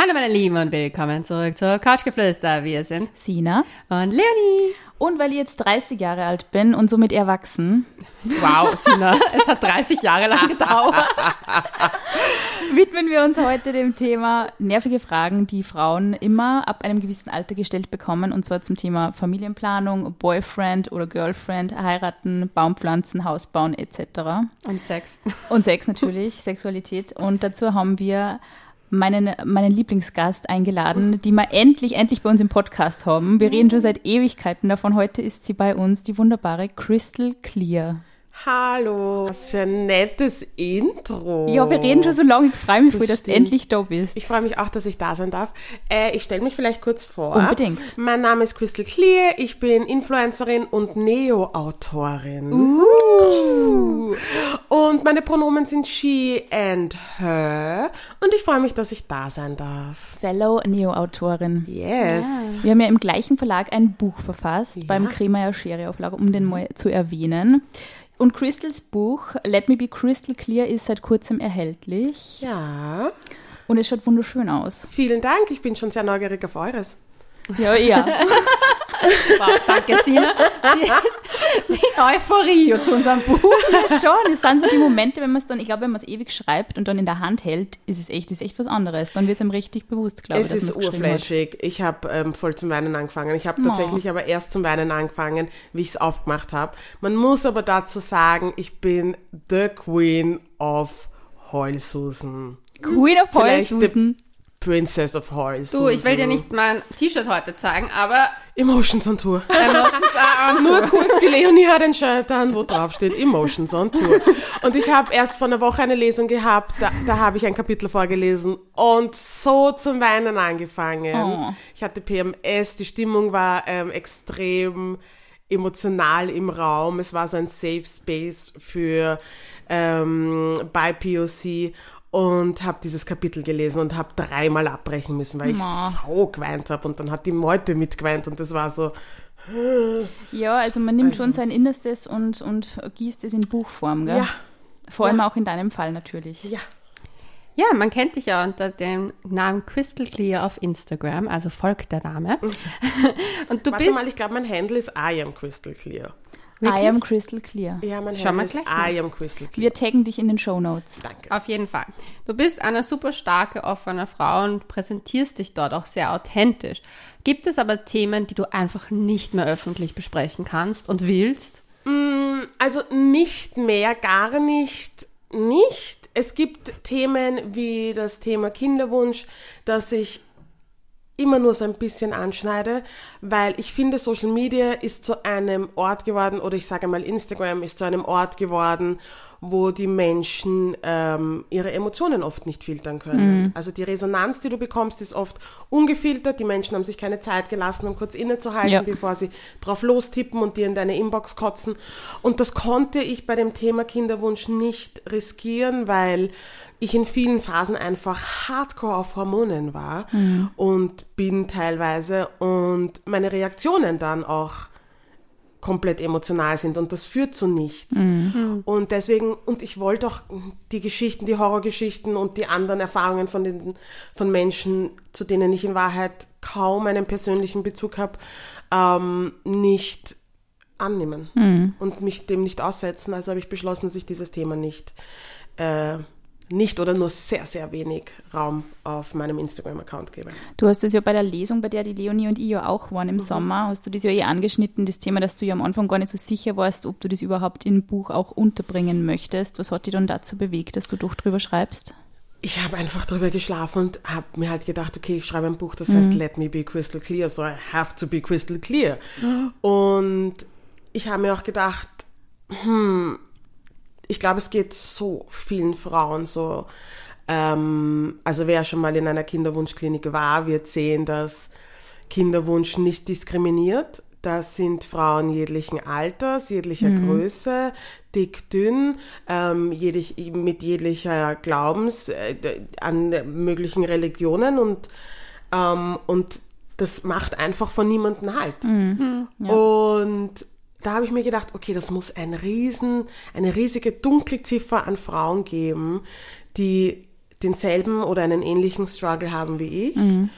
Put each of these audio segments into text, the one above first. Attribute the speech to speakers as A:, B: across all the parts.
A: Hallo meine Lieben und willkommen zurück zur Couchgeflüster. Wir sind
B: Sina.
A: und Leonie.
B: Und weil ich jetzt 30 Jahre alt bin und somit erwachsen,
A: Wow, Sina, es hat 30 Jahre lang gedauert.
B: widmen wir uns heute dem Thema nervige Fragen, die Frauen immer ab einem gewissen Alter gestellt bekommen. Und zwar zum Thema Familienplanung, Boyfriend oder Girlfriend, heiraten, Baumpflanzen, Haus bauen etc.
A: Und Sex.
B: Und Sex natürlich, Sexualität. Und dazu haben wir meinen, meinen Lieblingsgast eingeladen, die wir endlich, endlich bei uns im Podcast haben. Wir reden schon seit Ewigkeiten davon. Heute ist sie bei uns, die wunderbare Crystal Clear.
C: Hallo, was für ein nettes Intro.
B: Ja, wir reden schon so lange. Ich freue mich
C: Das
B: voll, dass du
C: stimmt.
B: endlich da bist.
C: Ich freue mich auch, dass ich da sein darf. Äh, ich stelle mich vielleicht kurz vor.
B: Unbedingt.
C: Mein Name ist Crystal Clear, ich bin Influencerin und Neo-Autorin.
B: Uh.
C: Und meine Pronomen sind she and her. Und ich freue mich, dass ich da sein darf.
B: Fellow Neo-Autorin.
C: Yes.
B: Wir haben ja im gleichen Verlag ein Buch verfasst, beim Kremeyer Schere Auflage, um den mal zu erwähnen. Und Crystals Buch, Let Me Be Crystal Clear, ist seit kurzem erhältlich.
C: Ja.
B: Und es schaut wunderschön aus.
C: Vielen Dank, ich bin schon sehr neugierig auf eures.
B: Ja, ja.
A: Wow, danke, Sina. Die, die Euphorie zu unserem Buch.
B: ja schon. Es sind so die Momente, wenn man es dann, ich glaube, wenn man es ewig schreibt und dann in der Hand hält, ist es echt, ist echt was anderes. Dann wird es einem richtig bewusst, glaube ich,
C: Es ist urfläschig. Ich habe ähm, voll zum Weinen angefangen. Ich habe
B: Oh.
C: tatsächlich aber erst zum Weinen angefangen, wie ich es aufgemacht habe. Man muss aber dazu sagen, ich bin the Queen of Heulsusen.
B: Queen of Heulsusen.
C: Princess of Heulsusen.
A: Du, ich will dir nicht mein T-Shirt heute zeigen, aber
C: Emotions on Tour.
A: Emotions on
C: Nur
A: tour.
C: kurz, die Leonie hat ein Shirt an, wo drauf steht Emotions on Tour. Und ich habe erst vor einer Woche eine Lesung gehabt, da, da habe ich ein Kapitel vorgelesen und so zum Weinen angefangen.
B: Oh.
C: Ich hatte PMS, die Stimmung war ähm, extrem emotional im Raum. Es war so ein Safe Space für ähm, bei POC und habe dieses Kapitel gelesen und habe dreimal abbrechen müssen, weil ich
B: Ma.
C: so geweint habe und dann hat die Meute mitgeweint und das war so,
B: Ja, also man nimmt schon sein Innerstes und, und gießt es in Buchform, gell?
C: ja,
B: Vor allem auch in deinem Fall natürlich.
C: ja.
A: Ja, man kennt dich ja unter dem Namen Crystal Clear auf Instagram, also folgt der Dame. Und du
C: Warte
A: bist
C: mal, ich glaube, mein Handle ist I am Crystal Clear.
B: I am crystal clear.
C: Ja, mein
A: Schau
C: Handle
A: mal
C: ist
A: gleich nach.
C: I am Crystal Clear.
B: Wir taggen dich in den Show Notes.
C: Danke.
A: Auf jeden Fall. Du bist eine super starke, offene Frau und präsentierst dich dort auch sehr authentisch. Gibt es aber Themen, die du einfach nicht mehr öffentlich besprechen kannst und willst?
C: Also nicht mehr, gar nicht, nicht. Es gibt Themen wie das Thema Kinderwunsch, das ich immer nur so ein bisschen anschneide, weil ich finde, Social Media ist zu einem Ort geworden, oder ich sage mal, Instagram ist zu einem Ort geworden, wo die Menschen ähm, ihre Emotionen oft nicht filtern können. Also die Resonanz, die du bekommst, ist oft ungefiltert. Die Menschen haben sich keine Zeit gelassen, um kurz innezuhalten,
B: Ja.
C: bevor sie drauf lostippen und dir in deine Inbox kotzen. Und das konnte ich bei dem Thema Kinderwunsch nicht riskieren, weil ich in vielen Phasen einfach hardcore auf Hormonen war und bin teilweise und meine Reaktionen dann auch komplett emotional sind und das führt zu nichts. Und deswegen, und ich wollte auch die Geschichten, die Horrorgeschichten und die anderen Erfahrungen von den, von Menschen, zu denen ich in Wahrheit kaum einen persönlichen Bezug habe, ähm, nicht annehmen und mich dem nicht aussetzen. Also habe ich beschlossen, dass ich dieses Thema nicht, äh, nicht oder nur sehr, sehr wenig Raum auf meinem Instagram-Account gebe.
B: Du hast das ja bei der Lesung, bei der die Leonie und ich ja auch waren im Sommer, hast du das ja eh angeschnitten, das Thema, dass du ja am Anfang gar nicht so sicher warst, ob du das überhaupt im Buch auch unterbringen möchtest. Was hat dich dann dazu bewegt, dass du doch drüber schreibst?
C: ich habe einfach drüber geschlafen und habe mir halt gedacht, okay, ich schreibe ein Buch, das heißt Let me be crystal clear, so I have to be crystal clear. Und ich habe mir auch gedacht, hm, ich glaube, es geht so vielen Frauen so. Ähm, also wer schon mal in einer Kinderwunschklinik war, wird sehen, dass Kinderwunsch nicht diskriminiert. Das sind Frauen jeglichen Alters, jeglicher Größe, dick, dünn, ähm, jedig, mit jeglicher Glaubens äh, an möglichen Religionen und, ähm, und das macht einfach von niemandem halt. Und da habe ich mir gedacht, okay, das muss ein riesen, eine riesige Dunkelziffer an Frauen geben, die denselben oder einen ähnlichen Struggle haben wie ich.
B: Mhm.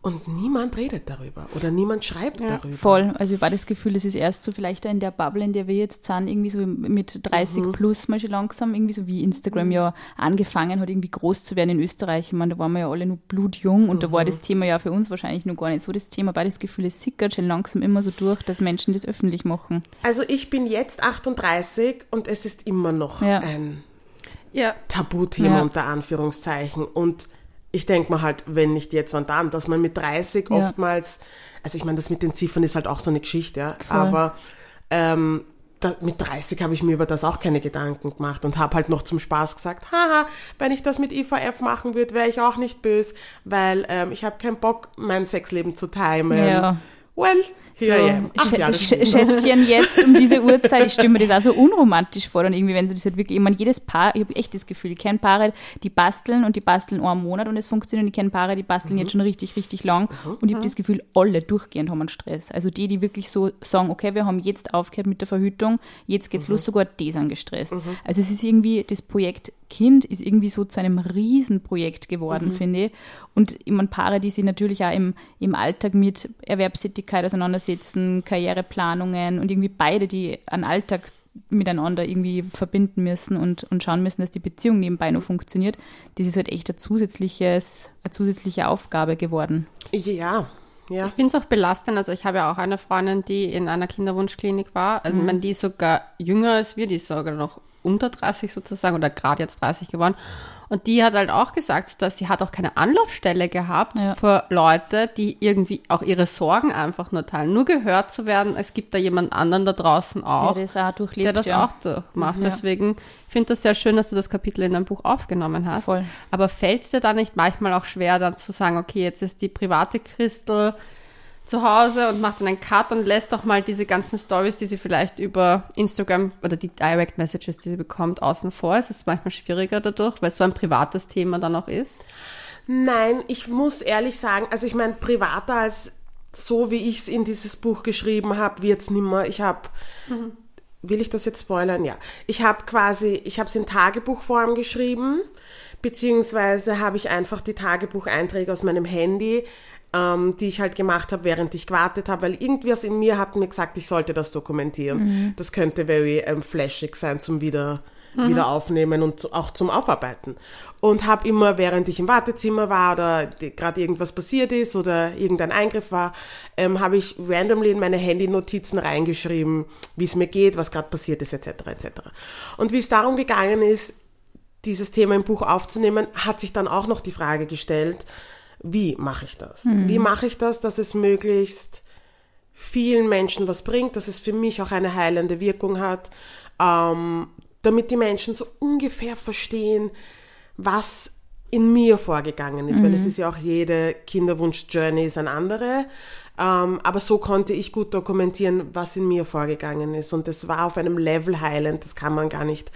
C: Und niemand redet darüber oder niemand schreibt darüber.
B: Voll. Also ich war das Gefühl, es ist erst so vielleicht in der Bubble, in der wir jetzt sind, irgendwie so mit 30
C: Mhm.
B: plus mal schon langsam, irgendwie so wie Instagram ja angefangen hat, irgendwie groß zu werden in Österreich. Ich meine, da waren wir ja alle nur blutjung und da
C: Mhm.
B: war das Thema ja für uns wahrscheinlich noch gar nicht so das Thema, aber das Gefühl, es sickert schon langsam immer so durch, dass Menschen das öffentlich machen.
C: Also ich bin jetzt 38 und es ist immer noch
B: Ja.
C: ein
A: Ja,
C: Tabuthema
B: Ja.
C: unter Anführungszeichen. Und ich denke mir halt, wenn nicht jetzt, wann dann, dass man mit 30
B: Ja.
C: oftmals, also ich meine, das mit den Ziffern ist halt auch so eine Geschichte, ja.
B: Voll.
C: Aber ähm, da, mit 30 habe ich mir über das auch keine Gedanken gemacht und habe halt noch zum Spaß gesagt, haha, wenn ich das mit IVF machen würde, wäre ich auch nicht böse, weil ähm, ich habe keinen Bock, mein Sexleben zu timen.
B: Ja.
C: Well, here I am. Ach, ja,
B: Sch Schätzchen jetzt um diese Uhrzeit, ich stelle mir das auch so unromantisch vor. Und irgendwie, wenn sie das halt wirklich, ich meine, jedes Paar, ich habe echt das Gefühl, ich kenne Paare, die basteln und die basteln einen Monat und es funktioniert. Und ich kenne Paare, die basteln
C: Mhm.
B: jetzt schon richtig, richtig lang. Und ich habe das Gefühl, alle durchgehend haben einen Stress. Also die, die wirklich so sagen, okay, wir haben jetzt aufgehört mit der Verhütung, jetzt
C: Mhm.
B: geht's los, sogar die sind gestresst. Also es ist irgendwie, das Projekt Kind ist irgendwie so zu einem Riesenprojekt geworden, finde ich. Und ich meine, Paare, die sich natürlich auch im, im Alltag mit Erwerbstätigkeit auseinandersetzen, Karriereplanungen und irgendwie beide, die einen Alltag miteinander irgendwie verbinden müssen und, und schauen müssen, dass die Beziehung nebenbei noch funktioniert, das ist halt echt ein zusätzliches, eine zusätzliche Aufgabe geworden.
C: Ja, ja.
A: Ich finde es auch belastend. Also ich habe ja auch eine Freundin, die in einer Kinderwunschklinik war. Also wenn die ist sogar jünger als wir, die ist sogar noch unter 30 sozusagen oder gerade jetzt 30 geworden. Und die hat halt auch gesagt, dass sie hat auch keine Anlaufstelle gehabt
B: Ja.
A: für Leute, die irgendwie auch ihre Sorgen einfach nur teilen. Nur gehört zu werden, es gibt da jemand anderen da draußen auch,
B: der das auch durchlebt.
A: der das
B: ja.
A: auch durchmacht.
B: Ja.
A: Deswegen finde ich das sehr schön, dass du das Kapitel in deinem Buch aufgenommen hast.
B: Voll.
A: Aber fällt es dir da nicht manchmal auch schwer, dann zu sagen, okay, jetzt ist die private Christel zu Hause und macht dann einen Cut und lässt doch mal diese ganzen Stories, die sie vielleicht über Instagram oder die Direct Messages, die sie bekommt, außen vor. Es ist manchmal schwieriger dadurch, weil es so ein privates Thema dann auch ist.
C: Nein, ich muss ehrlich sagen, also ich meine, privater als so wie ich es in dieses Buch geschrieben habe, wird's nimmer. Ich habe, will ich das jetzt spoilern? Ja. Ich habe quasi, ich habe es in Tagebuchform geschrieben, beziehungsweise habe ich einfach die Tagebucheinträge aus meinem Handy, ähm, die ich halt gemacht habe, während ich gewartet habe, weil irgendwas in mir hat mir gesagt, ich sollte das dokumentieren. Das könnte very ähm, flashig sein zum wieder wieder aufnehmen und auch zum Aufarbeiten. Und habe immer, während ich im Wartezimmer war oder gerade irgendwas passiert ist oder irgendein Eingriff war, ähm, habe ich randomly in meine Handy-Notizen reingeschrieben, wie es mir geht, was gerade passiert ist, etc. etc. Und wie es darum gegangen ist, dieses Thema im Buch aufzunehmen, hat sich dann auch noch die Frage gestellt, wie mache ich das? Wie mache ich das, dass es möglichst vielen Menschen was bringt, dass es für mich auch eine heilende Wirkung hat, ähm, damit die Menschen so ungefähr verstehen, was in mir vorgegangen ist, weil es ist ja auch jede Kinderwunsch-Journey ist eine andere. Ähm, aber so konnte ich gut dokumentieren, was in mir vorgegangen ist. Und es war auf einem Level heilend, das kann man gar nicht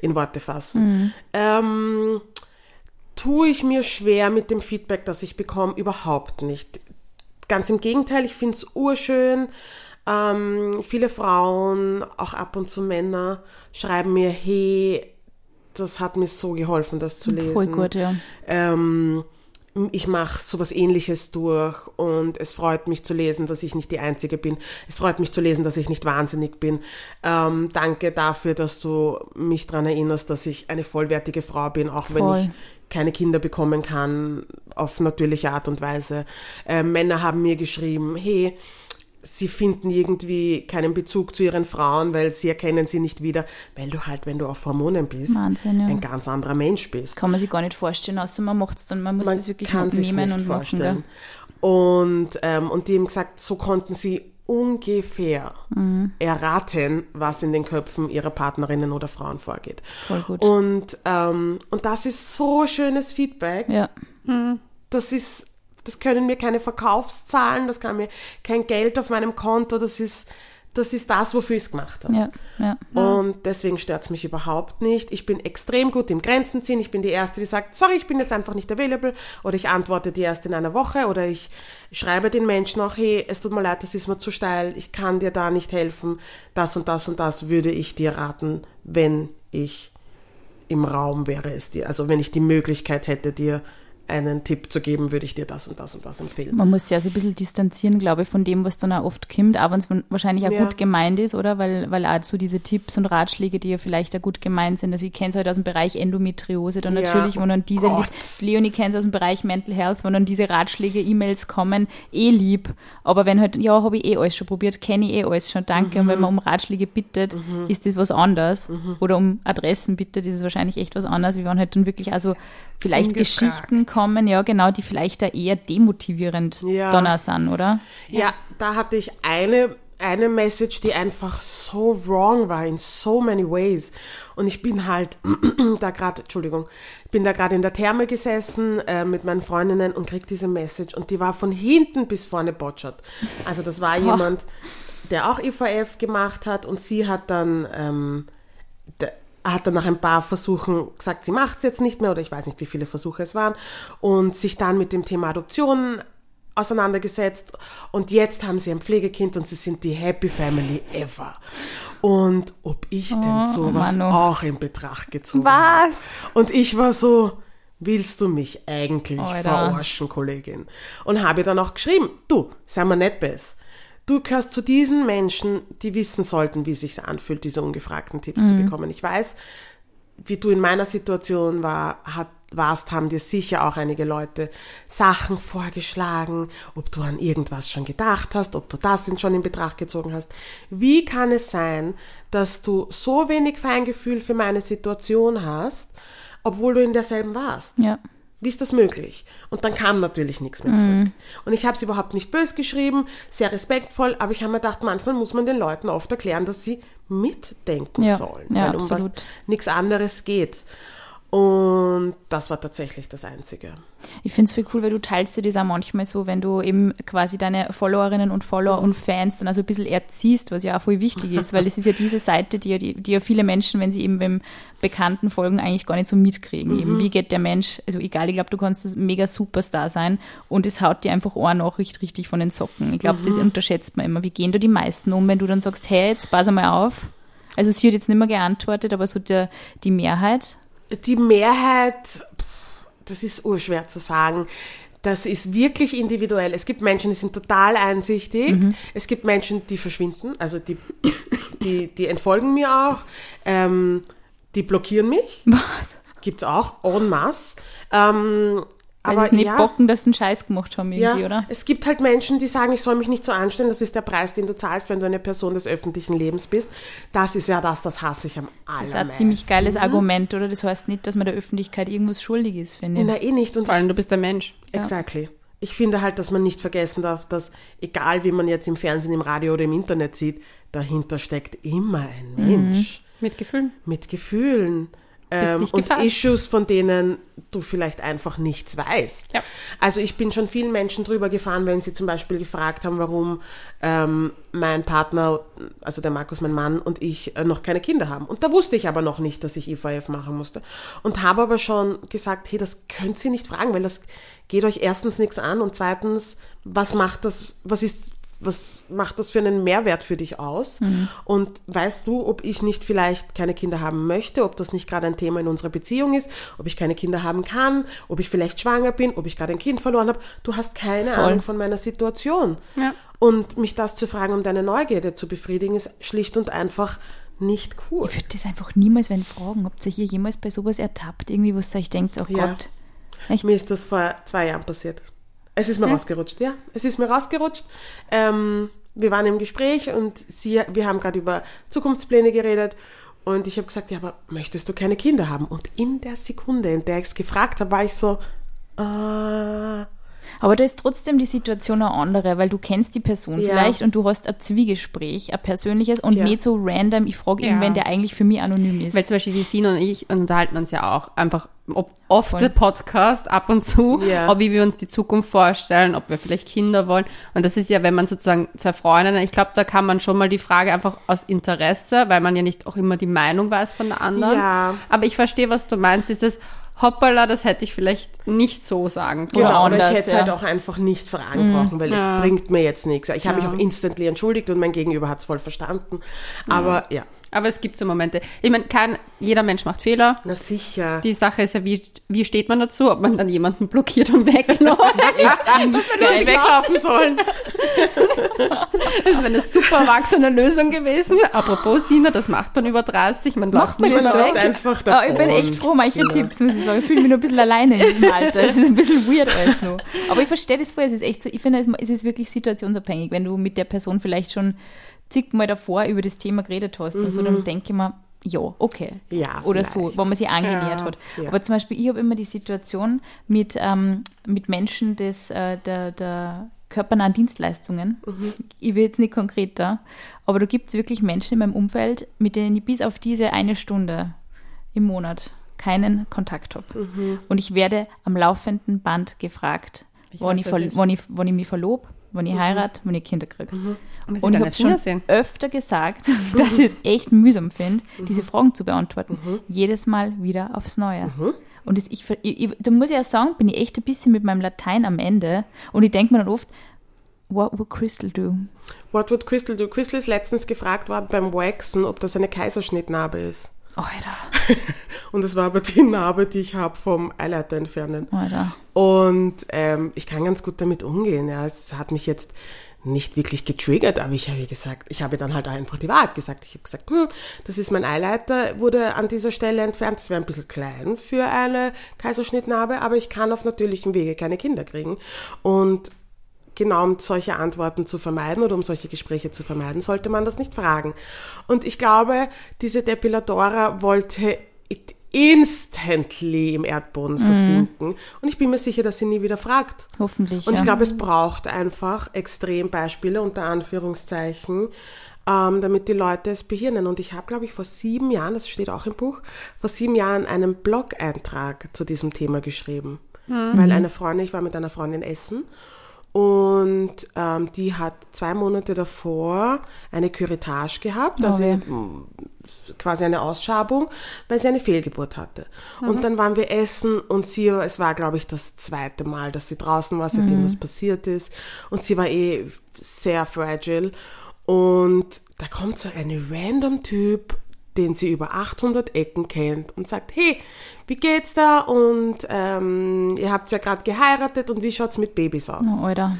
C: in Worte fassen. Ähm, tue ich mir schwer mit dem Feedback, das ich bekomme, überhaupt nicht. Ganz im Gegenteil, ich finde es urschön. Ähm, viele Frauen, auch ab und zu Männer, schreiben mir, hey, das hat mir so geholfen, das zu lesen.
B: Voll gut, ja.
C: Ähm, ich mache sowas ähnliches durch und es freut mich zu lesen, dass ich nicht die Einzige bin. Es freut mich zu lesen, dass ich nicht wahnsinnig bin. Ähm, danke dafür, dass du mich daran erinnerst, dass ich eine vollwertige Frau bin, auch wenn
B: Voll.
C: ich keine Kinder bekommen kann, auf natürliche Art und Weise. Ähm, Männer haben mir geschrieben, hey, sie finden irgendwie keinen Bezug zu ihren Frauen, weil sie erkennen sie nicht wieder, weil du halt, wenn du auf Hormonen bist,
B: Wahnsinn, ja.
C: ein ganz anderer Mensch bist
B: Kann man sich gar nicht vorstellen, außer man macht es dann, man muss
C: man
B: das wirklich
C: kann
B: nehmen und
C: vorstellen.
B: machen.
C: Und, ähm, und die haben gesagt, so konnten sie ungefähr
B: Mhm.
C: erraten, was in den Köpfen ihrer Partnerinnen oder Frauen vorgeht.
B: Voll gut.
C: Und, ähm, und das ist so schönes Feedback.
B: Ja,
C: Das ist, das können mir keine Verkaufszahlen, das kann mir kein Geld auf meinem Konto, das ist, das ist das, wofür ich es gemacht habe.
B: ja, ja.
C: Und deswegen stört's mich überhaupt nicht. Ich bin extrem gut im Grenzen ziehen. Ich bin die Erste, die sagt, sorry, ich bin jetzt einfach nicht available. Oder ich antworte dir erst in einer Woche. Oder ich schreibe den Menschen auch, hey, es tut mir leid, das ist mir zu steil. Ich kann dir da nicht helfen. Das und das und das würde ich dir raten, wenn ich im Raum wäre es dir. Also wenn ich die Möglichkeit hätte, dir einen Tipp zu geben, würde ich dir das und das und das empfehlen.
B: Man muss sich ja so ein bisschen distanzieren, glaube ich, von dem, was dann auch oft kommt, aber wenn es wahrscheinlich auch
C: Ja.
B: gut gemeint ist, oder? Weil, weil auch so diese Tipps und Ratschläge, die ja vielleicht auch gut gemeint sind. Also ich kenne es halt aus dem Bereich Endometriose dann
C: Ja,
B: natürlich, wo dann diese,
C: Gott.
B: Leonie kennt es aus dem Bereich Mental Health, wo dann diese Ratschläge, E-Mails kommen, eh lieb. Aber wenn halt, ja, habe ich eh alles schon probiert, kenne ich eh alles schon, danke. Und
C: Mhm.
B: wenn man um Ratschläge bittet, ist das was anderes. Oder um Adressen bittet, ist es wahrscheinlich echt was anderes, wie wenn halt dann wirklich also vielleicht
C: Ungefragt.
B: Geschichten kommen, ja genau, die vielleicht da eher demotivierend
C: Ja.
B: auch sind, oder?
C: Ja, da hatte ich eine, eine Message, die einfach so wrong war in so many ways. Und ich bin halt da gerade, Entschuldigung, ich bin da gerade in der Therme gesessen äh, mit meinen Freundinnen und krieg diese Message und die war von hinten bis vorne botschert. Also das war jemand, der auch IVF gemacht hat und sie hat dann ähm, hat dann nach ein paar Versuchen gesagt, sie macht es jetzt nicht mehr oder ich weiß nicht, wie viele Versuche es waren und sich dann mit dem Thema Adoption auseinandergesetzt und jetzt haben sie ein Pflegekind und sie sind die Happy Family ever. Und ob ich denn sowas
B: Manu.
C: auch in Betracht gezogen habe.
B: Was?
C: Und ich war so, willst du mich eigentlich
B: Alter.
C: verarschen, Kollegin? Und habe dann auch geschrieben, du, sei mal nicht besser. Du gehörst zu diesen Menschen, die wissen sollten, wie es sich anfühlt, diese ungefragten Tipps zu bekommen. Ich weiß, wie du in meiner Situation war, hat, warst, haben dir sicher auch einige Leute Sachen vorgeschlagen, ob du an irgendwas schon gedacht hast, ob du das schon in Betracht gezogen hast. Wie kann es sein, dass du so wenig Feingefühl für meine Situation hast, obwohl du in derselben warst?
B: Ja.
C: Wie ist das möglich? Und dann kam natürlich nichts mehr zurück. Und ich habe es überhaupt nicht bös geschrieben, sehr respektvoll, aber ich habe mir gedacht, manchmal muss man den Leuten oft erklären, dass sie mitdenken
B: Ja,
C: sollen,
B: ja,
C: weil um was nichts anderes geht. Und das war tatsächlich das Einzige.
B: Ich finde es viel cool, weil du teilst dir das auch manchmal so, wenn du eben quasi deine Followerinnen und Follower und Fans dann also ein bisschen erziehst, was ja auch voll wichtig ist, weil es ist ja diese Seite, die ja, die, die ja viele Menschen, wenn sie eben beim Bekannten folgen, eigentlich gar nicht so mitkriegen. Eben, wie geht der Mensch, also egal, ich glaube, du kannst ein mega Superstar sein und es haut dir einfach eine Nachricht richtig von den Socken. Ich glaube, das unterschätzt man immer. Wie gehen da die meisten um, wenn du dann sagst, hey, jetzt pass einmal auf. Also sie hat jetzt nicht mehr geantwortet, aber so der, die Mehrheit.
C: Die Mehrheit, das ist urschwer zu sagen. Das ist wirklich individuell. Es gibt Menschen, die sind total einsichtig. Es gibt Menschen, die verschwinden, also die, die, die entfolgen mir auch. Ähm, die blockieren mich.
B: Was?
C: Gibt's auch en masse. Ähm,
B: Weil
C: aber
B: sie es nicht
C: ja,
B: bocken, dass sie einen Scheiß gemacht haben irgendwie,
C: ja,
B: oder?
C: es gibt halt Menschen, die sagen, ich soll mich nicht so anstellen. Das ist der Preis, den du zahlst, wenn du eine Person des öffentlichen Lebens bist. Das ist ja das, das hasse ich am
B: Das ist
C: allermeisten.
B: ein ziemlich geiles Argument, oder? Das heißt nicht, dass man der Öffentlichkeit irgendwas schuldig ist, finde ich.
C: Na, eh nicht. Und
A: Vor allem, du bist der Mensch.
C: Exactly. Ich finde halt, dass man nicht vergessen darf, dass egal wie man jetzt im Fernsehen, im Radio oder im Internet sieht, dahinter steckt immer ein Mensch
A: Mit Gefühlen.
C: mit Gefühlen ähm, und
A: gefasst.
C: Issues, von denen du vielleicht einfach nichts weißt.
A: Ja.
C: Also ich bin schon vielen Menschen drüber gefahren, wenn sie zum Beispiel gefragt haben, warum ähm, mein Partner, also der Markus, mein Mann und ich äh, noch keine Kinder haben. Und da wusste ich aber noch nicht, dass ich IVF machen musste. Und habe aber schon gesagt, hey, das könnt ihr nicht fragen, weil das geht euch erstens nichts an und zweitens, was macht das, was ist was macht das für einen Mehrwert für dich aus? Und weißt du, ob ich nicht vielleicht keine Kinder haben möchte, ob das nicht gerade ein Thema in unserer Beziehung ist, ob ich keine Kinder haben kann, ob ich vielleicht schwanger bin, ob ich gerade ein Kind verloren habe? Du hast keine
B: Voll.
C: Ahnung von meiner Situation.
A: Ja.
C: Und mich das zu fragen, um deine Neugierde zu befriedigen, ist schlicht und einfach nicht cool.
B: Ich würde das einfach niemals wenn fragen. Habt ihr hier jemals bei sowas ertappt, irgendwie, wo ihr euch denkt, oh
C: Ja.
B: Gott. Echt?
C: Mir ist das vor zwei Jahren passiert. Es ist mir rausgerutscht, ja. Es ist mir rausgerutscht. Ähm, wir waren im Gespräch und sie, wir haben gerade über Zukunftspläne geredet und ich habe gesagt, ja, aber möchtest du keine Kinder haben? Und in der Sekunde, in der ich es gefragt habe, war ich so, äh,
B: Aber da ist trotzdem die Situation eine andere, weil du kennst die Person
C: Ja.
B: vielleicht und du hast ein Zwiegespräch, ein persönliches und
C: Ja.
B: nicht so random, ich frage
A: Ja.
B: irgendwen, der eigentlich für mich anonym ist.
A: Weil zum Beispiel die Sina und ich unterhalten uns ja auch einfach ob oft
B: Voll.
A: der Podcast ab und zu,
C: Ja.
A: ob wie wir uns die Zukunft vorstellen, ob wir vielleicht Kinder wollen. Und das ist ja, wenn man sozusagen zwei Freundinnen, ich glaube, da kann man schon mal die Frage einfach aus Interesse, weil man ja nicht auch immer die Meinung weiß von der anderen.
C: Ja.
A: Aber ich verstehe, was du meinst. Dieses Hoppala, das hätte ich vielleicht nicht so sagen können.
C: Genau, aber ich hätte
B: ja.
C: halt auch einfach nicht fragen brauchen, weil
A: Ja.
C: es bringt mir jetzt nichts. Ich habe
A: Ja.
C: mich auch instantly entschuldigt und mein Gegenüber hat es voll verstanden. Aber ja,
A: Aber es gibt so Momente. Ich meine, kein, jeder Mensch macht Fehler.
C: Na sicher.
A: Die Sache ist ja, wie, wie steht man dazu, ob man dann jemanden blockiert und wegläuft.
B: Ziemlich geil.
C: weglaufen sollen.
A: Das wäre eine super erwachsene Lösung gewesen. Apropos Sina, das macht man über 30, man
B: Macht
A: läuft
B: man
A: nicht
C: läuft
B: weg?
C: einfach
B: Ah, ich bin
C: davon.
B: echt froh eure
C: Genau.
B: Tipps, muss ich sagen. Ich fühle mich noch ein bisschen alleine in diesem Alter. Es ist ein bisschen weird alles so. Aber ich verstehe das voll. Es ist echt so, ich finde, es- es ist wirklich situationsabhängig. Wenn du mit der Person vielleicht schon zigmal davor über das Thema geredet hast und so, dann denke ich mir, ja, okay.
C: Mhm. Ja,
B: Oder so,
C: vielleicht.
B: wenn man sich angenähert
A: Ja.
B: hat.
C: Ja.
B: Aber zum Beispiel, ich habe immer die Situation mit, ähm, mit Menschen des, äh, der, der körpernahen Dienstleistungen.
C: Mhm.
B: Ich will jetzt nicht konkreter, aber da gibt es wirklich Menschen in meinem Umfeld, mit denen ich bis auf diese eine Stunde im Monat keinen Kontakt habe.
C: Mhm.
B: Und ich werde am laufenden Band gefragt,
A: Ich
B: wann ich,
A: was
B: ver-
A: ist.
B: wann ich, wann ich mich verlobe, wann
C: Mhm.
B: ich heirate, wann ich Kinder kriege.
A: Und
B: Und ich habe schon
A: sehen.
B: öfter gesagt, dass ich es echt mühsam finde,
C: Mhm.
B: diese Fragen zu beantworten. Jedes Mal wieder aufs Neue.
C: Mhm.
B: Und das, ich, ich, da muss ich ja sagen, bin ich echt ein bisschen mit meinem Latein am Ende. Und ich denke mir dann oft, what would Crystal do?
C: What would Crystal do? Crystal ist letztens gefragt worden beim Waxen, ob das eine Kaiserschnittnarbe ist.
B: Alter,
C: Und das war aber die Narbe, die ich habe vom Eileiter entfernen.
B: Alter.
C: Und ähm, ich kann ganz gut damit umgehen. Ja. Es hat mich jetzt nicht wirklich getriggert, aber ich habe gesagt, ich habe dann halt einfach die Wahrheit gesagt. Ich habe gesagt, hm, das ist mein Eileiter, wurde an dieser Stelle entfernt. Das wäre ein bisschen klein für eine Kaiserschnittnarbe, aber ich kann auf natürlichem Wege keine Kinder kriegen. Und genau um solche Antworten zu vermeiden oder um solche Gespräche zu vermeiden, sollte man das nicht fragen. Und ich glaube, diese Depilatora wollte instantly im Erdboden versinken. Und ich bin mir sicher, dass sie nie wieder fragt.
B: Hoffentlich.
C: Und ich
B: ja.
C: glaube, es braucht einfach Extrembeispiele unter Anführungszeichen, ähm, damit die Leute es behirnen. Und ich habe, glaube ich, vor sieben Jahren, das steht auch im Buch, vor sieben Jahren einen Blog-Eintrag zu diesem Thema geschrieben. Weil eine Freundin, ich war mit einer Freundin essen und ähm, die hat zwei Monate davor eine Curettage gehabt, also
B: weh.
C: mm, quasi eine Ausschabung, weil sie eine Fehlgeburt hatte. Und dann waren wir essen und sie, es war glaube ich das zweite Mal, dass sie draußen war, seitdem das passiert ist. Und sie war eh sehr fragile. Und da kommt so ein random Typ, den sie über 800 Ecken kennt und sagt, hey, wie geht's da? Und ähm, ihr habt ja gerade geheiratet und wie schaut's mit Babys aus?
B: Oh, Alter.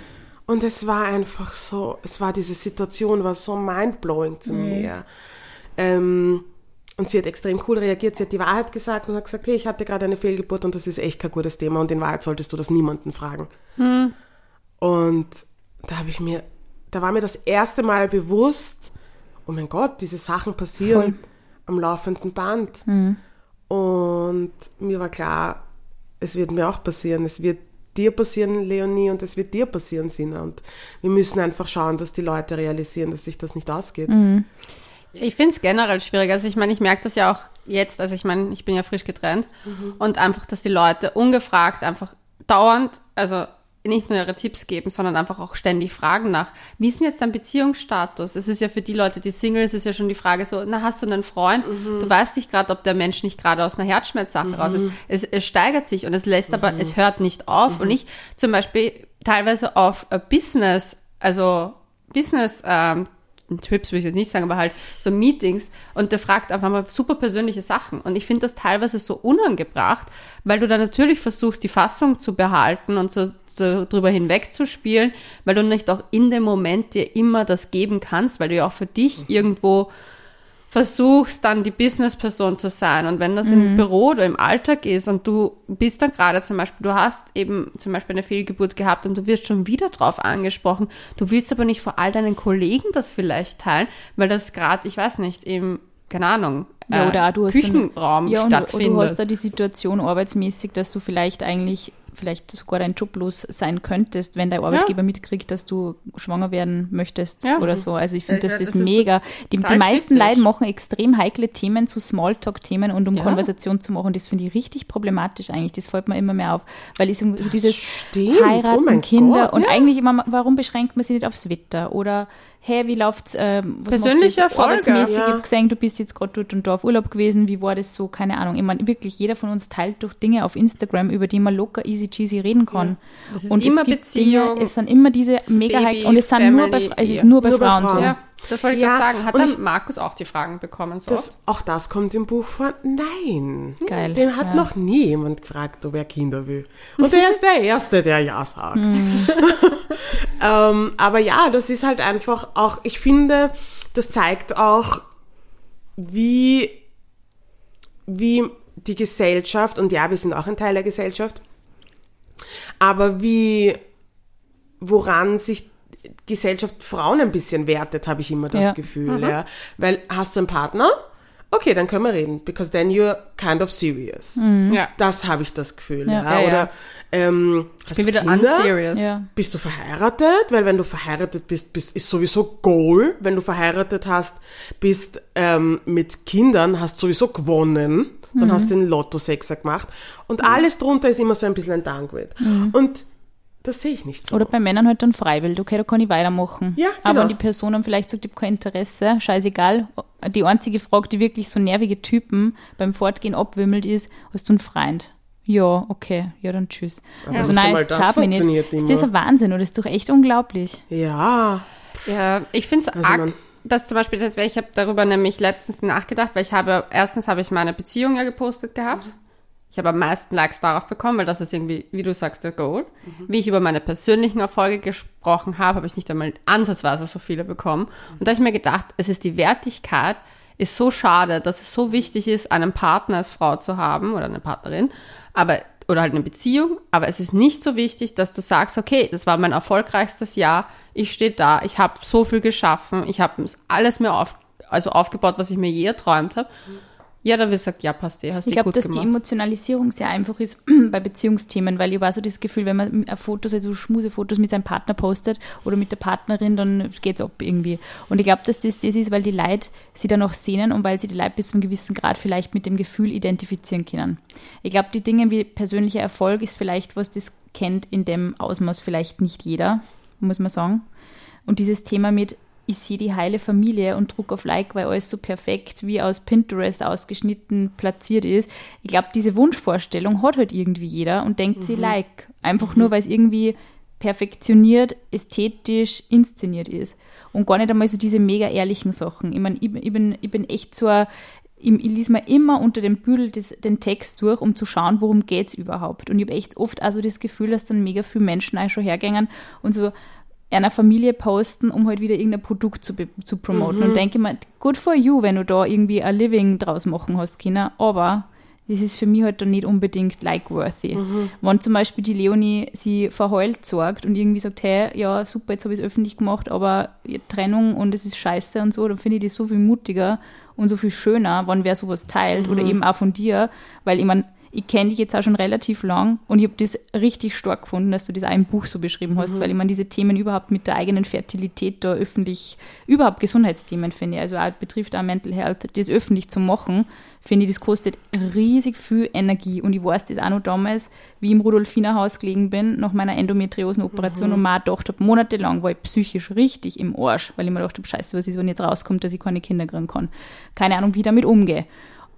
C: Und es war einfach so, es war diese Situation, war so mindblowing zu mir. Ähm, und sie hat extrem cool reagiert, sie hat die Wahrheit gesagt und hat gesagt, hey, ich hatte gerade eine Fehlgeburt und das ist echt kein gutes Thema und in Wahrheit solltest du das niemanden fragen. Und da habe ich mir, da war mir das erste Mal bewusst, oh mein Gott, diese Sachen passieren am laufenden Band. Und mir war klar, es wird mir auch passieren. Es wird dir passieren, Leonie, und es wird dir passieren, Sina. Und wir müssen einfach schauen, dass die Leute realisieren, dass sich das nicht ausgeht.
A: Ich finde es generell schwierig. Also ich meine, ich merke das ja auch jetzt, also ich meine, ich bin ja frisch getrennt und einfach, dass die Leute ungefragt einfach dauernd, also nicht nur ihre Tipps geben, sondern einfach auch ständig fragen nach, wie ist denn jetzt dein Beziehungsstatus? Es ist ja für die Leute, die Single, es ist ja schon die Frage so, na, hast du einen Freund? Du weißt nicht gerade, ob der Mensch nicht gerade aus einer Herzschmerzsache raus ist. Es, es steigert sich und es lässt aber, es hört nicht auf. Und ich zum Beispiel teilweise auf äh, Business, also Business, ähm, Trips will ich jetzt nicht sagen, aber halt so Meetings und der fragt einfach mal super persönliche Sachen. Und ich finde das teilweise so unangebracht, weil du dann natürlich versuchst, die Fassung zu behalten und so, so drüber hinwegzuspielen, weil du nicht auch in dem Moment dir immer das geben kannst, weil du ja auch für dich irgendwo versuchst, dann die Businessperson zu sein. Und wenn das im Büro oder im Alltag ist und du bist dann gerade zum Beispiel, du hast eben zum Beispiel eine Fehlgeburt gehabt und du wirst schon wieder drauf angesprochen, du willst aber nicht vor all deinen Kollegen das vielleicht teilen, weil das gerade, ich weiß nicht, im, keine Ahnung,
B: Ja,
A: äh,
B: oder auch du hast
A: Küchenraum
B: dann, ja, und, und
A: stattfindet.
B: du hast da die Situation arbeitsmäßig, dass du vielleicht eigentlich vielleicht sogar deinen Job los sein könntest, wenn dein Arbeitgeber mitkriegt, dass du schwanger werden möchtest
A: Ja.
B: oder so. Also ich finde,
A: Ja,
B: das,
A: das ist
B: mega. Die, die meisten. Leute machen extrem heikle Themen zu Smalltalk-Themen und um
A: Ja.
B: Konversation zu machen. Das finde ich richtig problematisch eigentlich. Das fällt mir immer mehr auf. Weil ich so, so dieses
C: stimmt.
B: Heiraten,
C: Oh
B: Kinder
C: Gott.
B: und
C: Ja.
B: eigentlich immer, warum beschränkt man sich nicht aufs Wetter? Oder hey, wie läuft's? Ähm, du
A: Persönliche Erfolge.
B: Arbeitsmäßig,
C: Ja.
B: ich habe gesehen, du bist jetzt gerade dort und da auf Urlaub gewesen. Wie war das so? Keine Ahnung. Ich meine, wirklich, jeder von uns teilt durch Dinge auf Instagram, über die man locker easy cheesy reden kann.
A: Das ist
B: und
A: immer
B: es gibt
A: Beziehung,
B: Dinge, es sind immer diese mega
A: Baby,
B: und es sind nur bei,
A: Family,
B: es ist
A: ja.
B: nur bei
C: Nur bei
B: Frauen, so.
C: Frauen.
A: Ja. Das wollte ich
C: Ja,
A: gerade sagen. Hat dann
C: ich-
A: Markus auch die Fragen bekommen? So
C: Das, auch das kommt im Buch vor. Nein.
B: Geil,
C: Den hat
B: ja.
C: noch nie jemand gefragt, ob er Kinder will. Und er ist der Erste, der Ja sagt.
B: Mhm.
C: ähm, aber ja, das ist halt einfach auch, ich finde, das zeigt auch, wie, wie die Gesellschaft, und ja, wir sind auch ein Teil der Gesellschaft, aber wie, woran sich Gesellschaft Frauen ein bisschen wertet, habe ich immer das
B: Ja.
C: Gefühl, ja. Weil hast du einen Partner? Okay, dann können wir reden, because then you're kind of serious.
A: Ja.
C: Das habe ich das Gefühl,
B: Ja.
C: ja. Oder ähm, hast
A: bin
C: du
A: wieder
C: Kinder?
A: unserious.
B: Ja.
C: Bist du verheiratet? Weil wenn du verheiratet bist, bist ist sowieso Goal. Wenn du verheiratet hast, bist ähm, mit Kindern, hast sowieso gewonnen. Dann hast du den Lotto-Sechser gemacht. Und alles drunter ist immer so ein bisschen ein Downgrade. Und das sehe ich nicht so.
B: Oder bei Männern halt dann freiwillig, okay, da kann ich weitermachen.
C: Ja,
B: Aber
C: genau.
B: wenn die Person dann vielleicht sagt, ich habe kein Interesse, scheißegal. Die einzige Frage, die wirklich so nervige Typen beim Fortgehen abwimmelt, ist, hast du einen Freund? Ja, okay, ja, dann tschüss.
C: Aber
B: also nein, es
C: das
B: zahlt mich nicht.
C: funktioniert
B: Ist das
C: immer.
B: ein Wahnsinn oder ist doch echt unglaublich?
C: ja.
A: Ja, ich finde es
C: Also
A: arg,
C: man-
A: dass zum Beispiel, das, ich habe darüber nämlich letztens nachgedacht, weil ich habe, erstens habe ich meine Beziehung ja gepostet gehabt. Ich habe am meisten Likes darauf bekommen, weil das ist irgendwie, wie du sagst, der Goal. Wie ich über meine persönlichen Erfolge gesprochen habe, habe ich nicht einmal ansatzweise so viele bekommen. Und da habe ich mir gedacht, es ist die Wertigkeit, ist so schade, dass es so wichtig ist, einen Partner als Frau zu haben oder eine Partnerin, aber oder halt eine Beziehung, aber es ist nicht so wichtig, dass du sagst, okay, das war mein erfolgreichstes Jahr, ich stehe da, ich habe so viel geschaffen, ich habe alles mir auf, also aufgebaut, was ich mir je erträumt habe. Ja, dann wird gesagt, ja, passt eh, hast
B: Ich
A: du
B: glaube, dass die
A: gemacht.
B: Emotionalisierung sehr einfach ist bei Beziehungsthemen, weil ich war so das Gefühl, wenn man Fotos, also Schmusefotos mit seinem Partner postet oder mit der Partnerin, dann geht's ab irgendwie. Und ich glaube, dass das das ist, weil die Leute sie dann auch sehnen und weil sie die Leute bis zu einem gewissen Grad vielleicht mit dem Gefühl identifizieren können. Ich glaube, die Dinge wie persönlicher Erfolg ist vielleicht was, das kennt in dem Ausmaß vielleicht nicht jeder, muss man sagen. Und dieses Thema mit, ich sehe die heile Familie und druck auf Like, weil alles so perfekt wie aus Pinterest ausgeschnitten platziert ist. Ich glaube, diese Wunschvorstellung hat halt irgendwie jeder und denkt sie Like. Einfach nur, weil es irgendwie perfektioniert, ästhetisch inszeniert ist. Und gar nicht einmal so diese mega ehrlichen Sachen. Ich meine, ich, bin- ich, bin, ich bin echt so ein, ich, ich lese mir immer unter dem Büdel des, den Text durch, um zu schauen, worum geht's überhaupt. Und ich habe echt oft also das Gefühl, dass dann mega viele Menschen auch schon hergängen und so einer Familie posten, um halt wieder irgendein Produkt zu, zu promoten. Und denke mir, good for you, wenn du da irgendwie ein Living draus machen hast, Kinder. Aber das ist für mich halt dann nicht unbedingt like-worthy. Wenn zum Beispiel die Leonie sie verheult sorgt und irgendwie sagt, hey, ja, super, jetzt habe ich es öffentlich gemacht, aber Trennung und es ist scheiße und so, dann finde ich das so viel mutiger und so viel schöner, wenn wer sowas teilt oder eben auch von dir, weil ich meine, ich kenne dich jetzt auch schon relativ lang und ich habe das richtig stark gefunden, dass du das auch im Buch so beschrieben hast, weil ich meine, diese Themen überhaupt mit der eigenen Fertilität da öffentlich, überhaupt Gesundheitsthemen finde ich, also auch betrifft auch Mental Health, das öffentlich zu machen, finde ich, das kostet riesig viel Energie und ich weiß das auch noch damals, wie ich im Rudolfiner-Haus gelegen bin, nach meiner Endometriosenoperation und mir gedacht habe, monatelang war ich psychisch richtig im Arsch, weil ich mir gedacht habe, scheiße, was ist, wenn jetzt rauskommt, dass ich keine Kinder kriegen kann. Keine Ahnung, wie ich damit umgehe.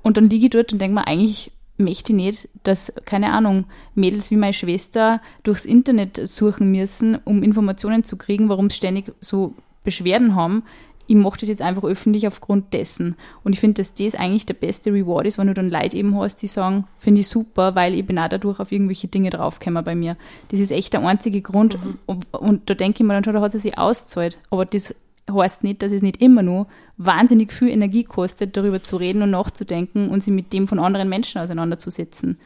B: Und dann liege ich dort und denke mir, eigentlich möchte ich nicht, dass, keine Ahnung, Mädels wie meine Schwester durchs Internet suchen müssen, um Informationen zu kriegen, warum sie ständig so Beschwerden haben. Ich mache das jetzt einfach öffentlich aufgrund dessen. Und ich finde, dass das eigentlich der beste Reward ist, wenn du dann Leute eben hast, die sagen, finde ich super, weil ich bin auch dadurch auf irgendwelche Dinge draufgekommen bei mir. Das ist echt der einzige Grund. Und, und da denke ich mir dann schon, da hat es sich auszahlt. Aber das heißt nicht, dass es nicht immer nur wahnsinnig viel Energie kostet, darüber zu reden und nachzudenken und sich mit dem von anderen Menschen auseinanderzusetzen.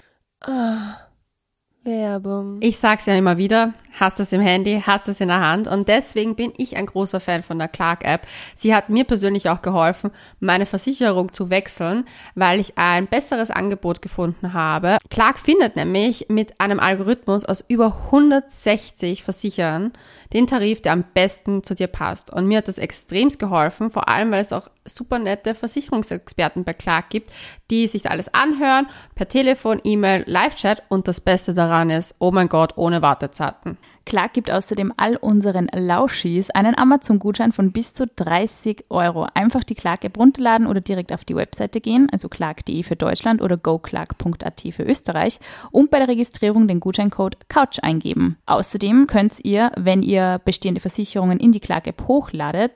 D: Werbung.
A: Ich sag's ja immer wieder, hast es im Handy, hast es in der Hand und deswegen bin ich ein großer Fan von der Clark-App. Sie hat mir persönlich auch geholfen, meine Versicherung zu wechseln, weil ich ein besseres Angebot gefunden habe. Clark findet nämlich mit einem Algorithmus aus über 160 Versichern den Tarif, der am besten zu dir passt. Und mir hat das extremst geholfen, vor allem weil es auch super nette Versicherungsexperten bei Clark gibt, die sich alles anhören, per Telefon, E-Mail, Live-Chat und das Beste daran ist, oh mein Gott, ohne Wartezeiten.
B: Clark gibt außerdem all unseren Lauschis einen Amazon-Gutschein von bis zu 30 Euro. Einfach die Clark-App runterladen oder direkt auf die Webseite gehen, also clark.de für Deutschland oder goclark.at für Österreich und bei der Registrierung den Gutscheincode COUCH eingeben. Außerdem könnt ihr, wenn ihr bestehende Versicherungen in die Clark-App hochladet,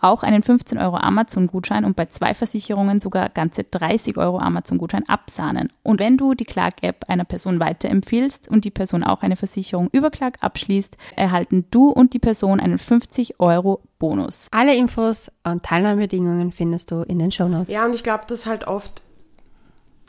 B: auch einen 15 Euro Amazon-Gutschein und bei zwei Versicherungen sogar ganze 30 Euro Amazon-Gutschein absahnen. Und wenn du die Clark-App einer Person weiterempfiehlst und die Person auch eine Versicherung über Clark abschließt, abschließt, erhalten du und die Person einen 50 Euro Bonus.
A: Alle Infos und Teilnahmebedingungen findest du in den Show Notes.
C: Ja, und ich glaube, dass halt oft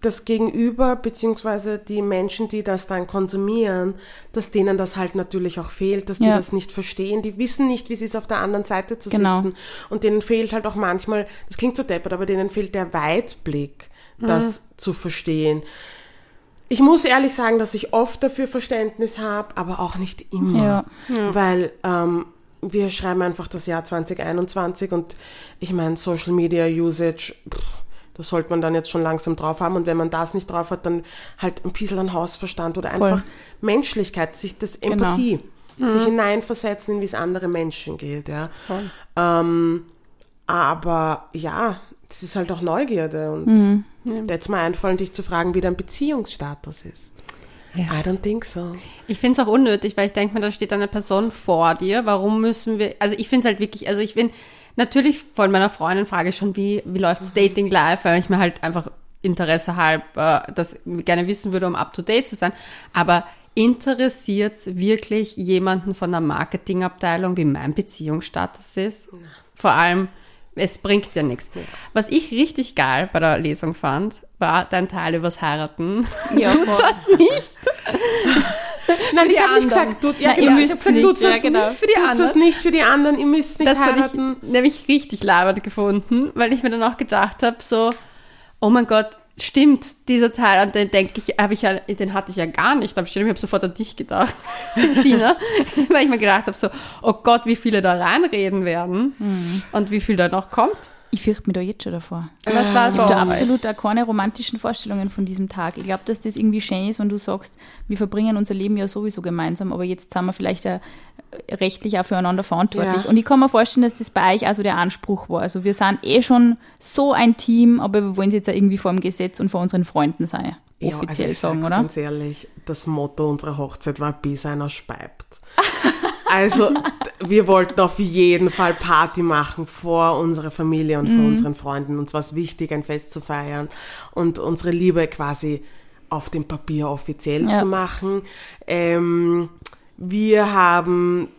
C: das Gegenüber, beziehungsweise die Menschen, die das dann konsumieren, dass denen das halt natürlich auch fehlt, dass die
B: Ja.
C: das nicht verstehen. Die wissen nicht, wie es ist, auf der anderen Seite zu
B: Genau.
C: sitzen. Und denen fehlt halt auch manchmal, das klingt so deppert, aber denen fehlt der Weitblick, das zu verstehen. Ich muss ehrlich sagen, dass ich oft dafür Verständnis habe, aber auch nicht immer. Weil ähm, wir schreiben einfach das Jahr 2021 und ich meine, Social Media Usage, pff, das sollte man dann jetzt schon langsam drauf haben. Und wenn man das nicht drauf hat, dann halt ein bisschen an Hausverstand oder
B: Voll.
C: einfach Menschlichkeit, sich das Empathie, sich hineinversetzen in wie es andere Menschen geht. Ja. Ähm, aber ja, das ist halt auch Neugierde und da jetzt mal einfallen, dich zu fragen, wie dein Beziehungsstatus ist.
A: Ja.
C: I don't think so.
A: Ich finde es auch unnötig, weil ich denke mir, da steht eine Person vor dir. Warum müssen wir, also ich finde es halt wirklich, also ich bin, natürlich von meiner Freundin frage ich schon, wie, wie läuft das Dating live, weil ich mir halt einfach Interesse halb äh, das gerne wissen würde, um up to date zu sein. Aber interessiert es wirklich jemanden von der Marketingabteilung, wie mein Beziehungsstatus ist? Vor allem, es bringt ja nichts. Was ich richtig geil bei der Lesung fand, war dein Teil übers Heiraten.
B: Ja,
A: Tut
B: voll.
A: das nicht?
C: Nein, ich habe nicht gesagt, tut, ja,
B: Nein, ihr
C: genau,
B: müsst
C: gesagt,
B: nicht,
C: tut's
B: ja,
C: das
B: genau.
C: nicht
A: Für die
C: tut's
A: anderen.
C: das nicht für die anderen, ihr müsst nicht
A: Das
C: heiraten.
A: ich nämlich richtig labernd gefunden, weil ich mir dann auch gedacht habe, so, oh mein Gott, stimmt, dieser Teil, an den denke ich, habe ich ja, den hatte ich ja gar nicht. Aber stimmt, ich habe sofort an dich gedacht, Sina, weil ich mir gedacht habe, so, oh Gott, wie viele da reinreden werden
B: Mhm.
A: und wie viel da noch kommt.
B: Ich fürchte mich da jetzt schon davor.
A: Was war
B: Ich habe da absolut auch keine romantischen Vorstellungen von diesem Tag. Ich glaube, dass das irgendwie schön ist, wenn du sagst, wir verbringen unser Leben ja sowieso gemeinsam, aber jetzt sind wir vielleicht auch rechtlich auch füreinander verantwortlich.
C: Ja.
B: Und ich kann mir vorstellen, dass das bei euch also der Anspruch war. Also wir sind eh schon so ein Team, aber wir wollen es jetzt auch irgendwie vor dem Gesetz und vor unseren Freunden sein.
C: Ja,
B: Offiziell
C: also ich
B: sagen, oder?
C: Ganz ehrlich, das Motto unserer Hochzeit war Bis einer speibt. Also, wir wollten auf jeden Fall Party machen vor unserer Familie und vor
B: Mhm.
C: unseren Freunden. Uns war es wichtig, ein Fest zu feiern und unsere Liebe quasi auf dem Papier offiziell
B: Ja.
C: zu machen. Ähm, wir haben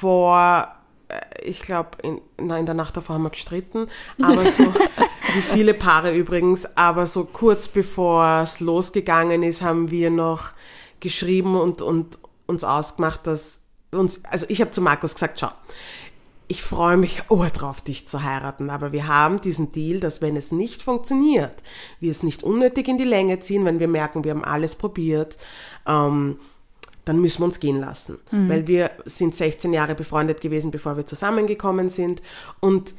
C: vor, äh, ich glaube, in, na, in der Nacht davor haben wir gestritten, aber so, wie viele Paare übrigens, aber so kurz bevor es losgegangen ist, haben wir noch geschrieben und, und uns ausgemacht, dass uns, also ich habe zu Markus gesagt, schau, ich freue mich oh drauf, dich zu heiraten, aber wir haben diesen Deal, dass wenn es nicht funktioniert, wir es nicht unnötig in die Länge ziehen, wenn wir merken, wir haben alles probiert, ähm, dann müssen wir uns gehen lassen. Weil wir sind 16 Jahre befreundet gewesen, bevor wir zusammengekommen sind und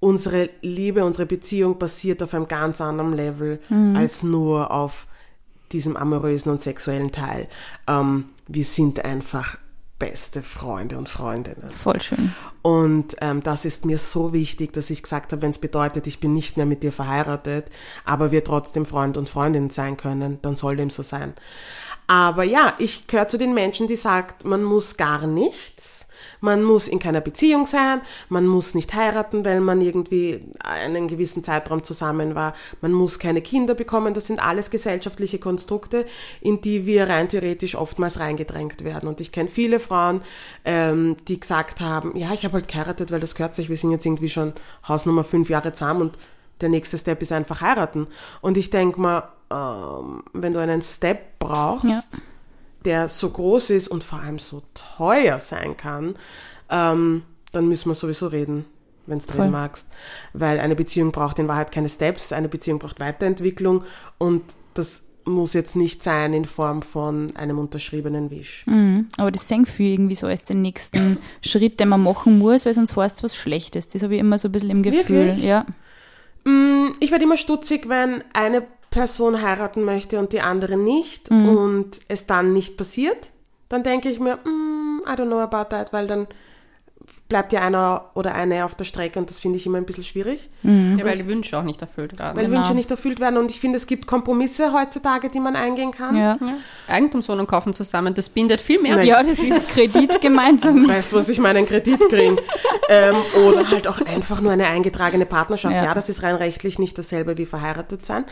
C: unsere Liebe, unsere Beziehung basiert auf einem ganz anderen Level als nur auf diesem amorösen und sexuellen Teil. Ähm, wir sind einfach beste Freunde und Freundinnen.
B: Voll schön.
C: Und ähm, das ist mir so wichtig, dass ich gesagt habe, wenn es bedeutet, ich bin nicht mehr mit dir verheiratet, aber wir trotzdem Freund und Freundin sein können, dann soll dem so sein. Aber ja, ich gehöre zu den Menschen, die sagt, man muss gar nichts. Man muss in keiner Beziehung sein, man muss nicht heiraten, weil man irgendwie einen gewissen Zeitraum zusammen war, man muss keine Kinder bekommen, das sind alles gesellschaftliche Konstrukte, in die wir rein theoretisch oftmals reingedrängt werden. Und ich kenne viele Frauen, ähm, die gesagt haben, ja, ich habe halt geheiratet, weil das gehört sich, wir sind jetzt irgendwie schon Hausnummer fünf Jahre zusammen und der nächste Step ist einfach heiraten. Und ich denke mal, ähm, wenn du einen Step brauchst,
B: Ja.
C: Der so groß ist und vor allem so teuer sein kann, ähm, dann müssen wir sowieso reden, wenn du reden magst. Weil eine Beziehung braucht in Wahrheit keine Steps, eine Beziehung braucht Weiterentwicklung und das muss jetzt nicht sein in Form von einem unterschriebenen Wisch.
B: Mhm. Aber das sehen viele irgendwie so als den nächsten Schritt, den man machen muss, weil sonst heißt es was Schlechtes. Das habe ich immer so ein bisschen im Gefühl.
C: Wirklich?
B: Ja.
C: Mm, Ich werde immer stutzig, wenn eine Person heiraten möchte und die andere nicht
B: Mhm.
C: und es dann nicht passiert. Dann denke ich mir, mm, I don't know about that, weil dann bleibt ja einer oder eine auf der Strecke und das finde ich immer ein bisschen schwierig,
A: Ja, weil die Wünsche auch nicht erfüllt werden.
C: weil
B: Genau.
C: Wünsche nicht erfüllt werden und ich finde, es gibt Kompromisse heutzutage, die man eingehen kann.
B: Ja.
A: ja. Eigentumswohnung kaufen zusammen, das bindet viel mehr.
C: Nein.
B: ja, das ist Kredit gemeinsam.
C: Weißt du, was ich meine? Einen Kredit kriegen. ähm, oder halt auch einfach nur eine eingetragene Partnerschaft.
B: Ja.
C: Ja. das ist rein rechtlich nicht dasselbe wie verheiratet sein.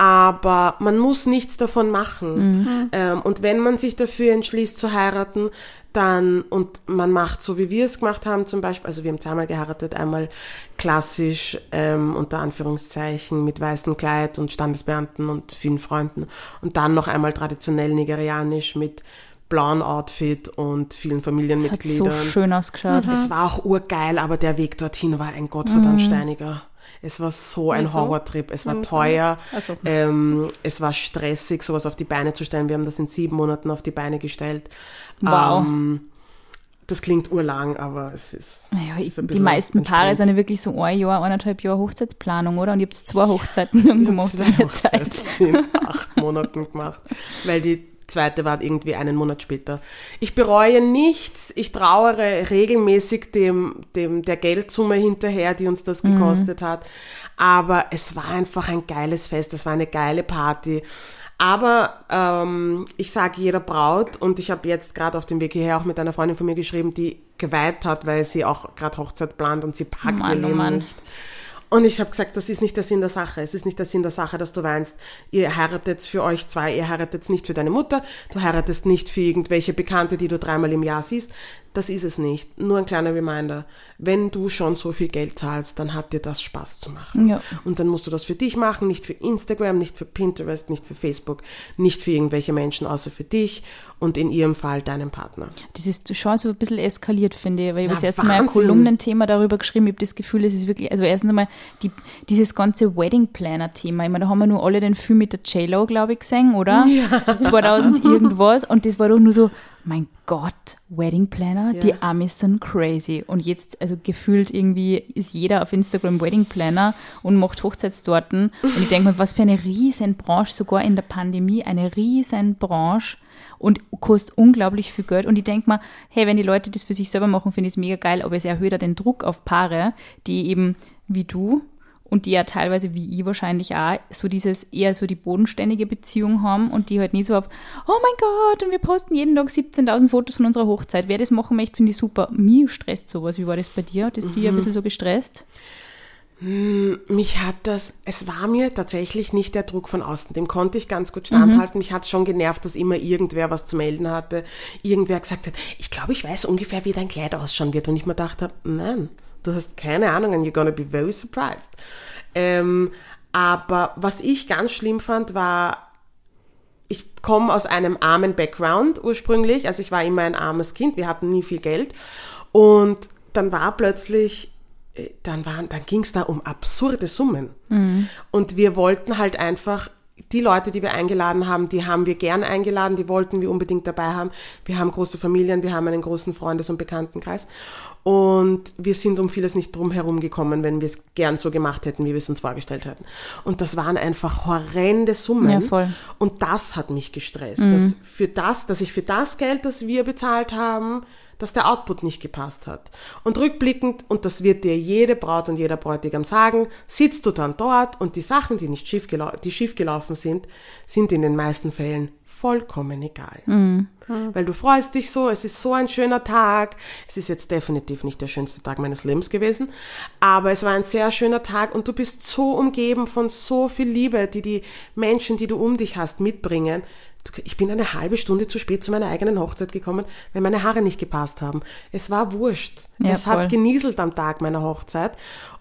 C: Aber man muss nichts davon machen. Ähm, und wenn man sich dafür entschließt zu heiraten, dann, und man macht so, wie wir es gemacht haben, zum Beispiel, also wir haben zweimal geheiratet, einmal klassisch, ähm, unter Anführungszeichen, mit weißem Kleid und Standesbeamten und vielen Freunden. Und dann noch einmal traditionell nigerianisch mit blauen Outfit und vielen
B: Das hat
C: Familienmitgliedern.
B: so schön ausgeschaut.
C: Es war auch urgeil, aber der Weg dorthin war ein gottverdammt steiniger. Es war so ein
A: Wieso?
C: Horrortrip. Es war
A: Mhm.
C: teuer,
A: Also.
C: ähm, es war stressig, sowas auf die Beine zu stellen. Wir haben das in sieben Monaten auf die Beine gestellt.
B: Wow.
C: Ähm, das klingt urlang, aber es ist.
B: Naja,
C: es ist
B: die meisten Paare sind ja wirklich so ein Jahr, eineinhalb Jahre Hochzeitsplanung, oder? Und ihr habt zwei Hochzeiten
C: haben
B: gemacht
C: zwei
B: der Zeit.
C: Hochzeiten in acht Monaten gemacht, weil die zweite war irgendwie einen Monat später. Ich bereue nichts, ich trauere regelmäßig dem, dem der Geldsumme hinterher, die uns das gekostet hat. Aber es war einfach ein geiles Fest, es war eine geile Party. Aber ähm, ich sage jeder Braut, und ich habe jetzt gerade auf dem Weg hierher auch mit einer Freundin von mir geschrieben, die geweiht hat, weil sie auch gerade Hochzeit plant und sie packt
B: Mann,
C: ihr
B: oh
C: Leben
B: Mann.
C: nicht. Und ich habe gesagt, das ist nicht der Sinn der Sache. Es ist nicht der Sinn der Sache, dass du weinst. Ihr heiratet für euch zwei, ihr heiratet nicht für deine Mutter, du heiratest nicht für irgendwelche Bekannte, die du dreimal im Jahr siehst. Das ist es nicht. Nur ein kleiner Reminder. Wenn du schon so viel Geld zahlst, dann hat dir das Spaß zu machen.
B: Ja.
C: Und dann musst du das für dich machen, nicht für Instagram, nicht für Pinterest, nicht für Facebook, nicht für irgendwelche Menschen, außer für dich und in ihrem Fall deinen Partner.
B: Das ist schon so ein bisschen eskaliert, finde ich, weil ich habe jetzt erst einmal ein. Kolumnenthema darüber geschrieben. Ich habe das Gefühl, es ist wirklich, also erstens einmal die, dieses ganze Wedding Planner-Thema. Ich meine, da haben wir nur alle den Film mit der J-Lo, glaube ich, gesehen, oder? Ja. 2000 irgendwas. Und das war doch nur so, mein Gott, Wedding Planner,
C: Ja.
B: die Amis sind crazy. Und jetzt, also gefühlt irgendwie ist jeder auf Instagram Wedding Planner und macht Hochzeitstorten. Und ich denke mir, was für eine riesen Branche, sogar in der Pandemie, eine riesen Branche und kostet unglaublich viel Geld. Und ich denke mir, hey, wenn die Leute das für sich selber machen, finde ich es mega geil, aber es erhöht ja den Druck auf Paare, die eben wie du und die ja teilweise wie ich wahrscheinlich auch so dieses eher so die bodenständige Beziehung haben und die halt nie so auf, oh mein Gott, und wir posten jeden Tag 17.000 Fotos von unserer Hochzeit. Wer das machen möchte, finde ich super. Mir stresst sowas. Wie war das bei dir? Hat das dir ein bisschen so gestresst?
C: Mich hat das, es war mir tatsächlich nicht der Druck von außen, dem konnte ich ganz gut standhalten. Mich hat schon genervt, dass immer irgendwer was zu melden hatte, irgendwer gesagt hat, ich glaube, ich weiß ungefähr, wie dein Kleid ausschauen wird. Und ich mir dachte, nein, du hast keine Ahnung and you're gonna be very surprised. Ähm, aber was ich ganz schlimm fand, war, ich komme aus einem armen Background ursprünglich, also ich war immer ein armes Kind, wir hatten nie viel Geld. Und dann war plötzlich, äh, dann waren, dann ging es da um absurde Summen. Und wir wollten halt einfach die Leute, die wir eingeladen haben, die haben wir gern eingeladen, die wollten wir unbedingt dabei haben. Wir haben große Familien, wir haben einen großen Freundes- und Bekanntenkreis und wir sind um vieles nicht drum herum gekommen, wenn wir es gern so gemacht hätten, wie wir es uns vorgestellt hätten. Und das waren einfach horrende Summen.
B: Ja, voll.
C: Und das hat mich gestresst. Dass für das, dass ich für das Geld, das wir bezahlt haben, dass der Output nicht gepasst hat. Und rückblickend, und das wird dir jede Braut und jeder Bräutigam sagen, sitzt du dann dort und die Sachen, die nicht schief, die schief gelaufen sind, sind in den meisten Fällen vollkommen egal. Weil du freust dich so, es ist so ein schöner Tag. Es ist jetzt definitiv nicht der schönste Tag meines Lebens gewesen, aber es war ein sehr schöner Tag und du bist so umgeben von so viel Liebe, die die Menschen, die du um dich hast, mitbringen. Ich bin eine halbe Stunde zu spät zu meiner eigenen Hochzeit gekommen, weil meine Haare nicht gepasst haben. Es war wurscht.
B: Ja,
C: es
B: voll.
C: hat genieselt am Tag meiner Hochzeit.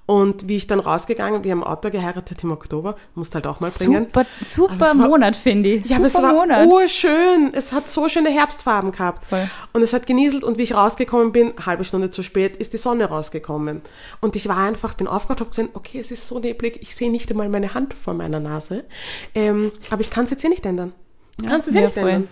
C: Und wie ich dann rausgegangen, wir haben Auto geheiratet im Oktober, musst halt auch mal bringen.
B: Super, super
C: war-
B: Monat, finde ich.
C: Ja, aber es
B: super
C: war
B: Monat.
C: urschön. Es hat so schöne Herbstfarben gehabt.
B: Voll.
C: Und es hat genieselt und wie ich rausgekommen bin, halbe Stunde zu spät, ist die Sonne rausgekommen. Und ich war einfach, bin aufgewacht, habe gesehen, okay, es ist so neblig, ich sehe nicht einmal meine Hand vor meiner Nase. Ähm, aber ich kann es jetzt eh nicht ändern. Du kannst es
B: ja,
C: nicht
B: voll.
C: ändern.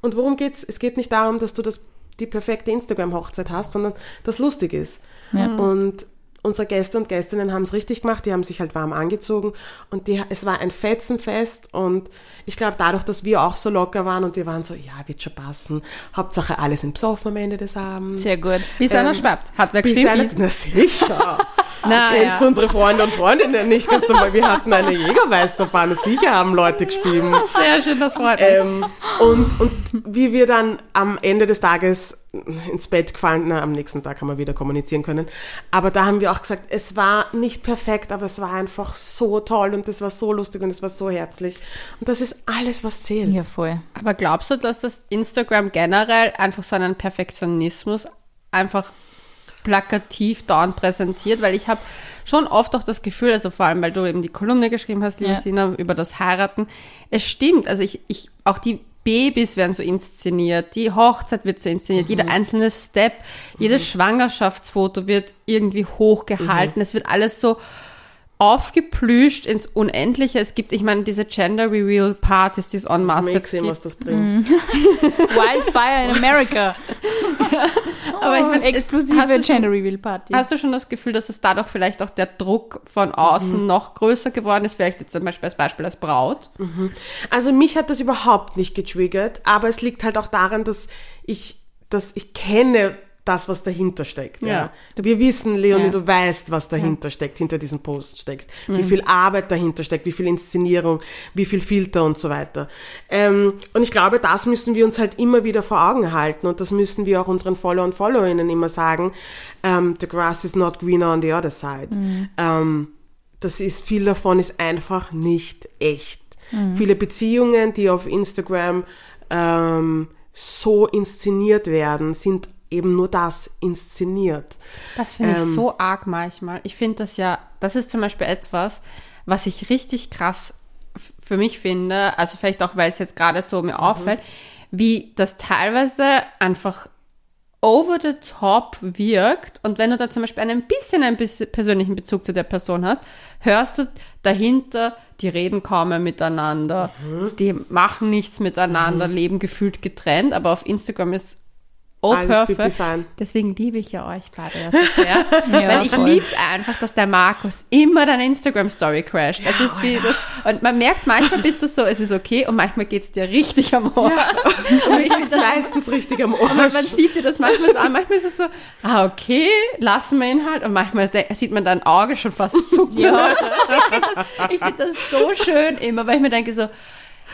C: Und worum geht's? Es geht nicht darum, dass du das, die perfekte Instagram-Hochzeit hast, sondern dass lustig ist.
B: Ja.
C: Und, unsere Gäste und Gästinnen haben es richtig gemacht, die haben sich halt warm angezogen und die, es war ein Fetzenfest und ich glaube dadurch, dass wir auch so locker waren und wir waren so, ja, wird schon passen, Hauptsache alle sind besoffen am Ende des Abends.
B: Sehr gut.
A: Bis einer schwappt. Hat wer
C: Bis
A: geschrieben?
C: einer, na sicher.
A: Na,
C: Kennst
A: ja.
C: du unsere Freunde und Freundinnen nicht? Kannst du mal, wir hatten eine Jägermeisterbahn, sicher haben Leute gespielt.
A: Sehr schön, das freut mich.
C: Ähm, und, und wie wir dann am Ende des Tages ins Bett gefallen, na, am nächsten Tag haben wir wieder kommunizieren können. Aber da haben wir auch gesagt, es war nicht perfekt, aber es war einfach so toll und es war so lustig und es war so herzlich. Und das ist alles, was zählt.
B: Ja, voll.
A: Aber glaubst du, dass das Instagram generell einfach so einen Perfektionismus einfach plakativ dauernd präsentiert? Weil ich habe schon oft auch das Gefühl, also vor allem, weil du eben die Kolumne geschrieben hast, liebe
B: Ja.
A: Sina, über das Heiraten. Es stimmt, also ich, ich, auch die Babys werden so inszeniert, die Hochzeit wird so inszeniert, jeder einzelne Step, jedes Schwangerschaftsfoto wird irgendwie hochgehalten, es wird alles so aufgeplüscht ins Unendliche. Es gibt, ich meine, diese Gender Reveal Partys, die es en masse jetzt
C: sehen,
A: gibt.
C: was das bringt.
B: Wildfire in America.
A: Aber ich meine, es-
B: explosive
A: hast du schon-
B: Gender Reveal Party.
A: Hast du schon das Gefühl, dass es dadurch vielleicht auch der Druck von außen noch größer geworden ist? Vielleicht jetzt zum Beispiel als Beispiel als Braut?
C: Also mich hat das überhaupt nicht getriggert, aber es liegt halt auch daran, dass ich, dass ich kenne das, was dahinter steckt. Ja.
A: Ja.
C: Wir wissen, Leonie,
A: Ja.
C: du weißt, was dahinter steckt, hinter diesem Post steckt, wie viel Arbeit dahinter steckt, wie viel Inszenierung, wie viel Filter und so weiter. Ähm, und ich glaube, das müssen wir uns halt immer wieder vor Augen halten und das müssen wir auch unseren Follower und Followerinnen immer sagen. Ähm, the grass is not greener on the other side. Ähm, das ist, viel davon ist einfach nicht echt. Viele Beziehungen, die auf Instagram ähm, so inszeniert werden, sind eben nur das, inszeniert.
A: Das finde
C: Ähm.
A: ich so arg manchmal. Ich finde das ja, das ist zum Beispiel etwas, was ich richtig krass für mich finde, also vielleicht auch, weil es jetzt gerade so mir auffällt, wie das teilweise einfach over the top wirkt und wenn du da zum Beispiel ein bisschen einen persönlichen Bezug zu der Person hast, hörst du dahinter, die reden kaum mehr miteinander, die machen nichts miteinander, leben gefühlt getrennt, aber auf Instagram ist oh
C: Alles
A: perfect. Deswegen liebe ich ja euch beide ja so sehr.
B: Ja,
A: Weil ich
B: voll.
A: lieb's einfach, dass der Markus immer deine Instagram-Story crasht. es ist wie das, und man merkt, manchmal bist du so, es ist okay, und manchmal geht's dir richtig am Ohr. Und ich das
C: Meistens richtig am
A: man, man
C: Arsch.
A: sieht dir das manchmal so an, manchmal ist es so, ah, okay, lassen wir ihn halt. Und manchmal sieht man dein Auge schon fast zucken. ich finde das, ich find das so schön immer, weil ich mir denke so,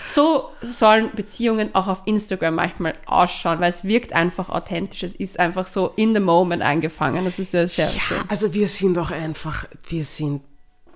A: so sollen Beziehungen auch auf Instagram manchmal ausschauen, weil es wirkt einfach authentisch. Es ist einfach so in the moment eingefangen. Das ist ja sehr schön.
C: Ja, also wir sind doch einfach, wir sind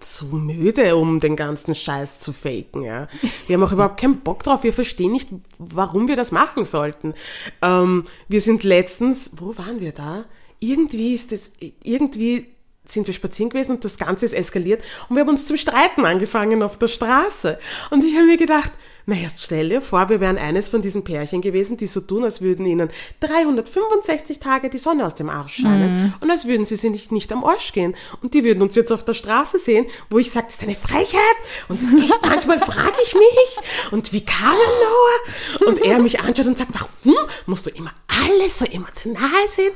C: zu müde, um den ganzen Scheiß zu faken, ja. Wir haben auch überhaupt keinen Bock drauf. Wir verstehen nicht, warum wir das machen sollten. Ähm, wir sind letztens, wo waren wir da? Irgendwie ist es, irgendwie sind wir spazieren gewesen und das Ganze ist eskaliert und wir haben uns zum Streiten angefangen auf der Straße. Und ich habe mir gedacht, na erst stell dir vor, wir wären eines von diesen Pärchen gewesen, die so tun, als würden ihnen 365 Tage die Sonne aus dem Arsch scheinen und als würden sie sich nicht, nicht am Arsch gehen. Und die würden uns jetzt auf der Straße sehen, wo ich sage, das ist eine Frechheit. Und ich, manchmal frage ich mich, und wie kam er? Und er mich anschaut und sagt, warum musst du immer alles so emotional sehen?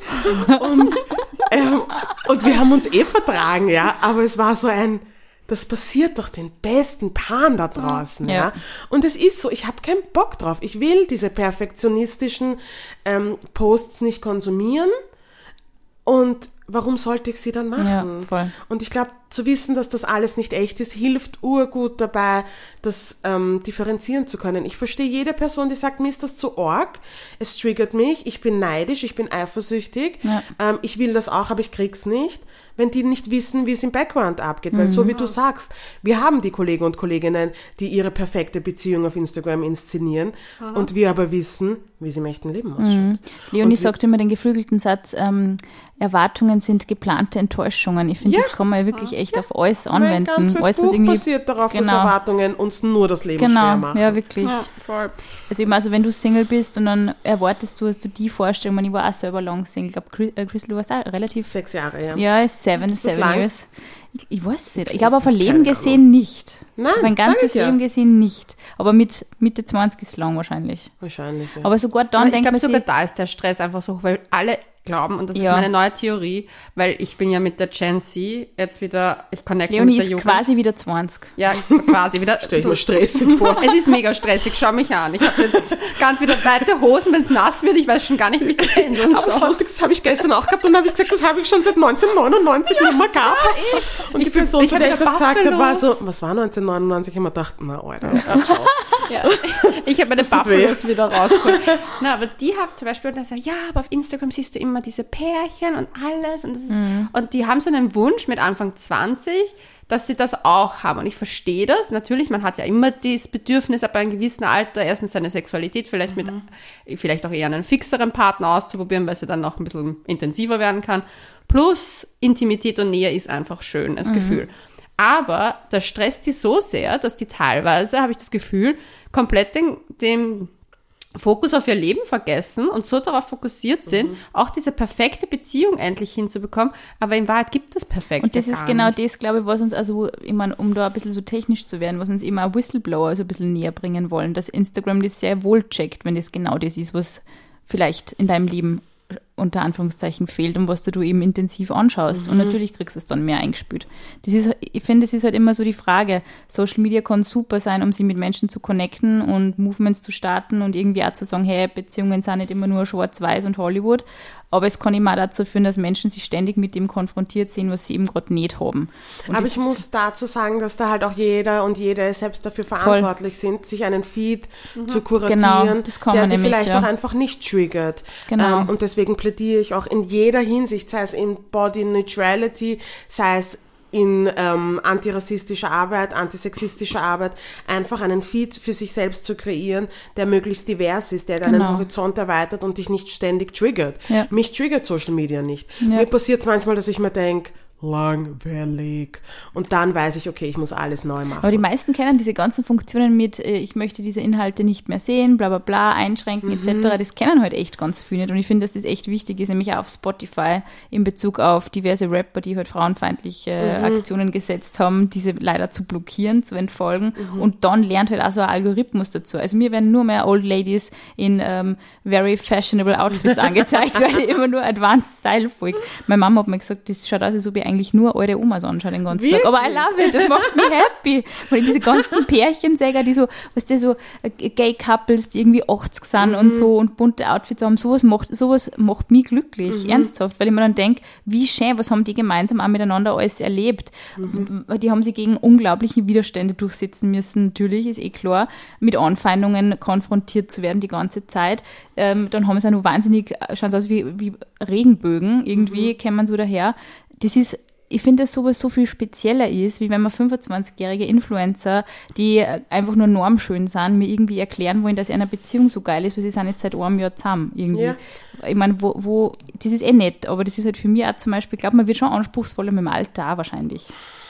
C: Und, ähm, und wir haben uns eh vertragen, ja, aber es war so ein, das passiert doch den besten Paaren da draußen, ja.
B: Ja.
C: Und es ist so, ich habe keinen Bock drauf. Ich will diese perfektionistischen ähm, Posts nicht konsumieren. Und warum sollte ich sie dann machen?
B: Ja, voll.
C: Und ich glaube, zu wissen, dass das alles nicht echt ist, hilft urgut dabei, das ähm, differenzieren zu können. Ich verstehe jede Person, die sagt, mir ist das zu arg, es triggert mich, ich bin neidisch, ich bin eifersüchtig,
B: Ja.
C: ähm, ich will das auch, aber ich krieg's nicht, wenn die nicht wissen, wie es im Background abgeht. Weil so wie du sagst, wir haben die Kollegen und Kolleginnen, die ihre perfekte Beziehung auf Instagram inszenieren und wir aber wissen, wie sie im echten Leben ausschaut.
B: Leonie
C: wir-
B: sagt immer den geflügelten Satz, ähm, Erwartungen sind geplante Enttäuschungen. Ich finde,
C: Ja.
B: das kann man ja wirklich echt auf alles
C: Mein
B: anwenden.
C: ganzes
B: Alles, was
C: Buch
B: irgendwie,
C: basiert darauf, dass
B: Genau.
C: Erwartungen uns nur das Leben schwer
B: genau,
C: machen.
B: ja, wirklich.
A: Ja, voll.
B: Also eben, also wenn du Single bist und dann erwartest du, hast du die Vorstellung, ich, meine, ich war auch selber lang Single, ich glaube, Chris, äh, Crystal, du warst auch relativ,
C: Sechs Jahre, ja.
B: ja, seven, seven
C: lang?
B: years. Ich, ich weiß nicht, ich glaube auf ein Leben gesehen nicht.
C: Nein,
B: auf ein ganzes
C: ich ja.
B: Leben gesehen nicht. Aber mit Mitte 20 ist lang wahrscheinlich.
C: Wahrscheinlich, ja.
B: Aber sogar dann
A: Aber ich
B: denkt
A: glaube, sogar da ist der Stress einfach so, weil alle glauben, und das
B: Ja.
A: ist meine neue Theorie, weil ich bin ja mit der Gen Z jetzt wieder, ich connecte
B: Leonie
A: mit der
B: ist
A: Jugend.
B: quasi wieder 20.
A: ja, quasi wieder.
C: Stell ich mir stressig vor.
A: Es ist mega stressig, schau mich an. Ich habe jetzt ganz wieder weite Hosen, wenn es nass wird, ich weiß schon gar nicht, wie ich das handeln
C: Aber das
A: soll.
C: lustig, das habe ich gestern auch gehabt und dann habe ich gesagt, das habe ich schon seit 1999 nicht mehr gehabt. Und die
A: Ich bin-
C: Person,
A: ich
C: zu der ich das gesagt habe, war so, was war 1999? Ich habe mir gedacht, na, Alter.
A: Ja. Ich habe meine Buffalos wieder rausgeholt. Na, aber die haben zum Beispiel dann gesagt, ja, aber auf Instagram siehst du immer diese Pärchen und alles. Und, das ist, und die haben so einen Wunsch mit Anfang 20, dass sie das auch haben. Und ich verstehe das. Natürlich, man hat ja immer das Bedürfnis, ab einem gewissen Alter erstens seine Sexualität vielleicht mit, vielleicht auch eher einen fixeren Partner auszuprobieren, weil sie dann noch ein bisschen intensiver werden kann. Plus Intimität und Nähe ist einfach schön, das Gefühl. Aber das stresst die so sehr, dass die teilweise, habe ich das Gefühl, komplett den, den Fokus auf ihr Leben vergessen und so darauf fokussiert sind, auch diese perfekte Beziehung endlich hinzubekommen. Aber in Wahrheit gibt es perfekt.
B: Und das ist genau
A: nicht.
B: das, glaube ich, was uns also, ich meine, um da ein bisschen so technisch zu werden, was uns immer Whistleblower so ein bisschen näher bringen wollen, dass Instagram das sehr wohl checkt, wenn das genau das ist, was vielleicht in deinem Leben unter Anführungszeichen fehlt und was du eben intensiv anschaust. Und natürlich kriegst du es dann mehr eingespült. Das ist, ich finde, das ist halt immer so die Frage. Social Media kann super sein, um sie mit Menschen zu connecten und Movements zu starten und irgendwie auch zu sagen, hey, Beziehungen sind nicht immer nur schwarz-weiß und Hollywood. Aber es kann auch dazu führen, dass Menschen sich ständig mit dem konfrontiert sehen, was sie eben gerade nicht haben. Und
C: Aber ich muss dazu sagen, dass da halt auch jeder und jede selbst dafür verantwortlich sind, sich einen Feed zu kuratieren,
B: Genau, das
C: der sie
B: nämlich,
C: vielleicht
B: ja.
C: auch einfach nicht triggert.
B: Genau.
C: Ähm, und deswegen plädiere ich auch in jeder Hinsicht, sei es in Body Neutrality, sei es in ähm, antirassistischer Arbeit, antisexistischer Arbeit, einfach einen Feed für sich selbst zu kreieren, der möglichst divers ist, der deinen
B: Genau.
C: Horizont erweitert und dich nicht ständig triggert.
B: Ja.
C: Mich triggert Social Media nicht.
B: Ja.
C: Mir passiert es manchmal, dass ich mir denke, langweilig. Und dann weiß ich, okay, ich muss alles neu machen.
B: Aber die meisten kennen diese ganzen Funktionen mit, äh, ich möchte diese Inhalte nicht mehr sehen, bla bla bla, einschränken etc. Das kennen halt echt ganz viele nicht. Und ich finde, dass das echt wichtig ist, nämlich auch auf Spotify in Bezug auf diverse Rapper, die halt frauenfeindliche äh, Aktionen gesetzt haben, diese leider zu blockieren, zu entfolgen. Und dann lernt halt auch so ein Algorithmus dazu. Also mir werden nur mehr Old Ladies in ähm, very fashionable Outfits angezeigt, weil ich immer nur Advanced Style folge. Meine Mama hat mir gesagt, das schaut aus, als ob ich eigentlich nur eure Omas anschaue den ganzen Tag. Aber I love it, das macht mich happy. Weil diese ganzen Pärchensäger, die so, weißt du, so äh, Gay-Couples, die irgendwie 80 sind und so und bunte Outfits haben, sowas macht, sowas macht mich glücklich, ernsthaft, weil ich mir dann denke, wie schön, was haben die gemeinsam auch miteinander alles erlebt. Weil Die haben sich gegen unglaubliche Widerstände durchsetzen müssen, natürlich, ist eh klar, mit Anfeindungen konfrontiert zu werden die ganze Zeit. Ähm, dann haben sie auch noch wahnsinnig, äh, schauen sie aus wie, wie Regenbögen, irgendwie kämen so daher. Das ist ich finde, dass sowas so viel spezieller ist, wie wenn man 25-jährige Influencer, die einfach nur normschön sind, mir irgendwie erklären wollen, dass eine Beziehung so geil ist, weil sie sind jetzt seit einem Jahr zusammen irgendwie.
C: Ja.
B: Ich meine, wo, wo, das ist eh nett, aber das ist halt für mich auch zum Beispiel, ich glaube, man wird schon anspruchsvoller mit dem Alter auch wahrscheinlich.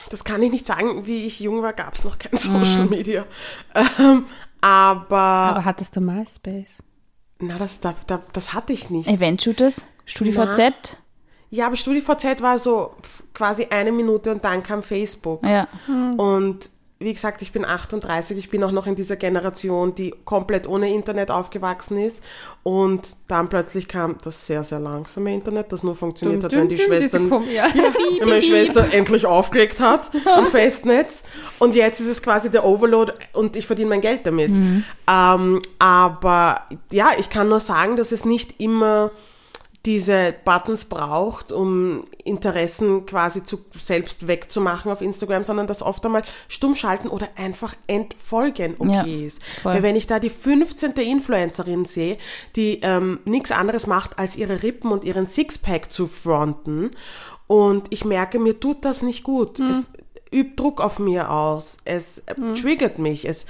C: Das kann ich nicht sagen. Wie ich jung war, gab es noch kein
B: Mhm.
C: Social Media. Ähm, aber,
A: Aber hattest du MySpace?
C: na, das, das, das, das hatte ich nicht.
B: Event-Shooters, StudiVZ,
C: Ja, aber StudiVZ war so quasi eine Minute und dann kam Facebook.
B: ja.
C: Und wie gesagt, ich bin 38, ich bin auch noch in dieser Generation, die komplett ohne Internet aufgewachsen ist. Und dann plötzlich kam das sehr, sehr langsame Internet, das nur funktioniert hat, wenn die Schwestern,
A: ja.
C: wenn meine Schwester endlich aufgelegt hat am Festnetz. Und jetzt ist es quasi der Overload und ich verdiene mein Geld damit. Ähm, aber ja, ich kann nur sagen, dass es nicht immer diese Buttons braucht, um Interessen quasi zu, selbst wegzumachen auf Instagram, sondern dass oft einmal stumm schalten oder einfach entfolgen okay
B: Ja,
C: ist.
B: voll.
C: Weil wenn ich da die 15. Influencerin sehe, die ähm, nichts anderes macht, als ihre Rippen und ihren Sixpack zu fronten und ich merke, mir tut das nicht gut. Es übt Druck auf mir aus. Es äh, triggert mich. Es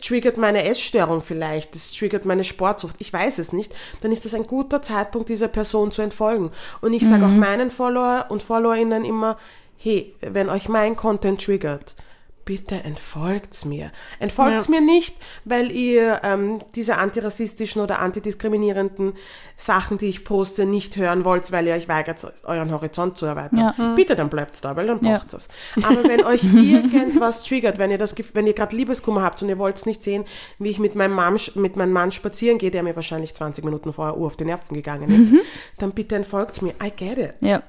C: triggert meine Essstörung vielleicht. Es triggert meine Sportsucht. Ich weiß es nicht. Dann ist das ein guter Zeitpunkt, dieser Person zu entfolgen. Und ich sage auch meinen Follower und Followerinnen immer, hey, wenn euch mein Content triggert, bitte entfolgt's mir. Entfolgt's mir nicht, weil ihr ähm, diese antirassistischen oder antidiskriminierenden Sachen, die ich poste, nicht hören wollt, weil ihr euch weigert, euren Horizont zu erweitern.
B: Ja.
C: Bitte, dann bleibt's da, weil dann
B: Ja.
C: braucht's es. Aber wenn euch irgendwas triggert, wenn ihr das, wenn ihr gerade Liebeskummer habt und ihr wollt nicht sehen, wie ich mit meinem, Mann, mit meinem Mann spazieren gehe, der mir wahrscheinlich 20 Minuten vorher Uhr auf die Nerven gegangen ist, dann bitte entfolgt's mir. I get it.
B: Ja.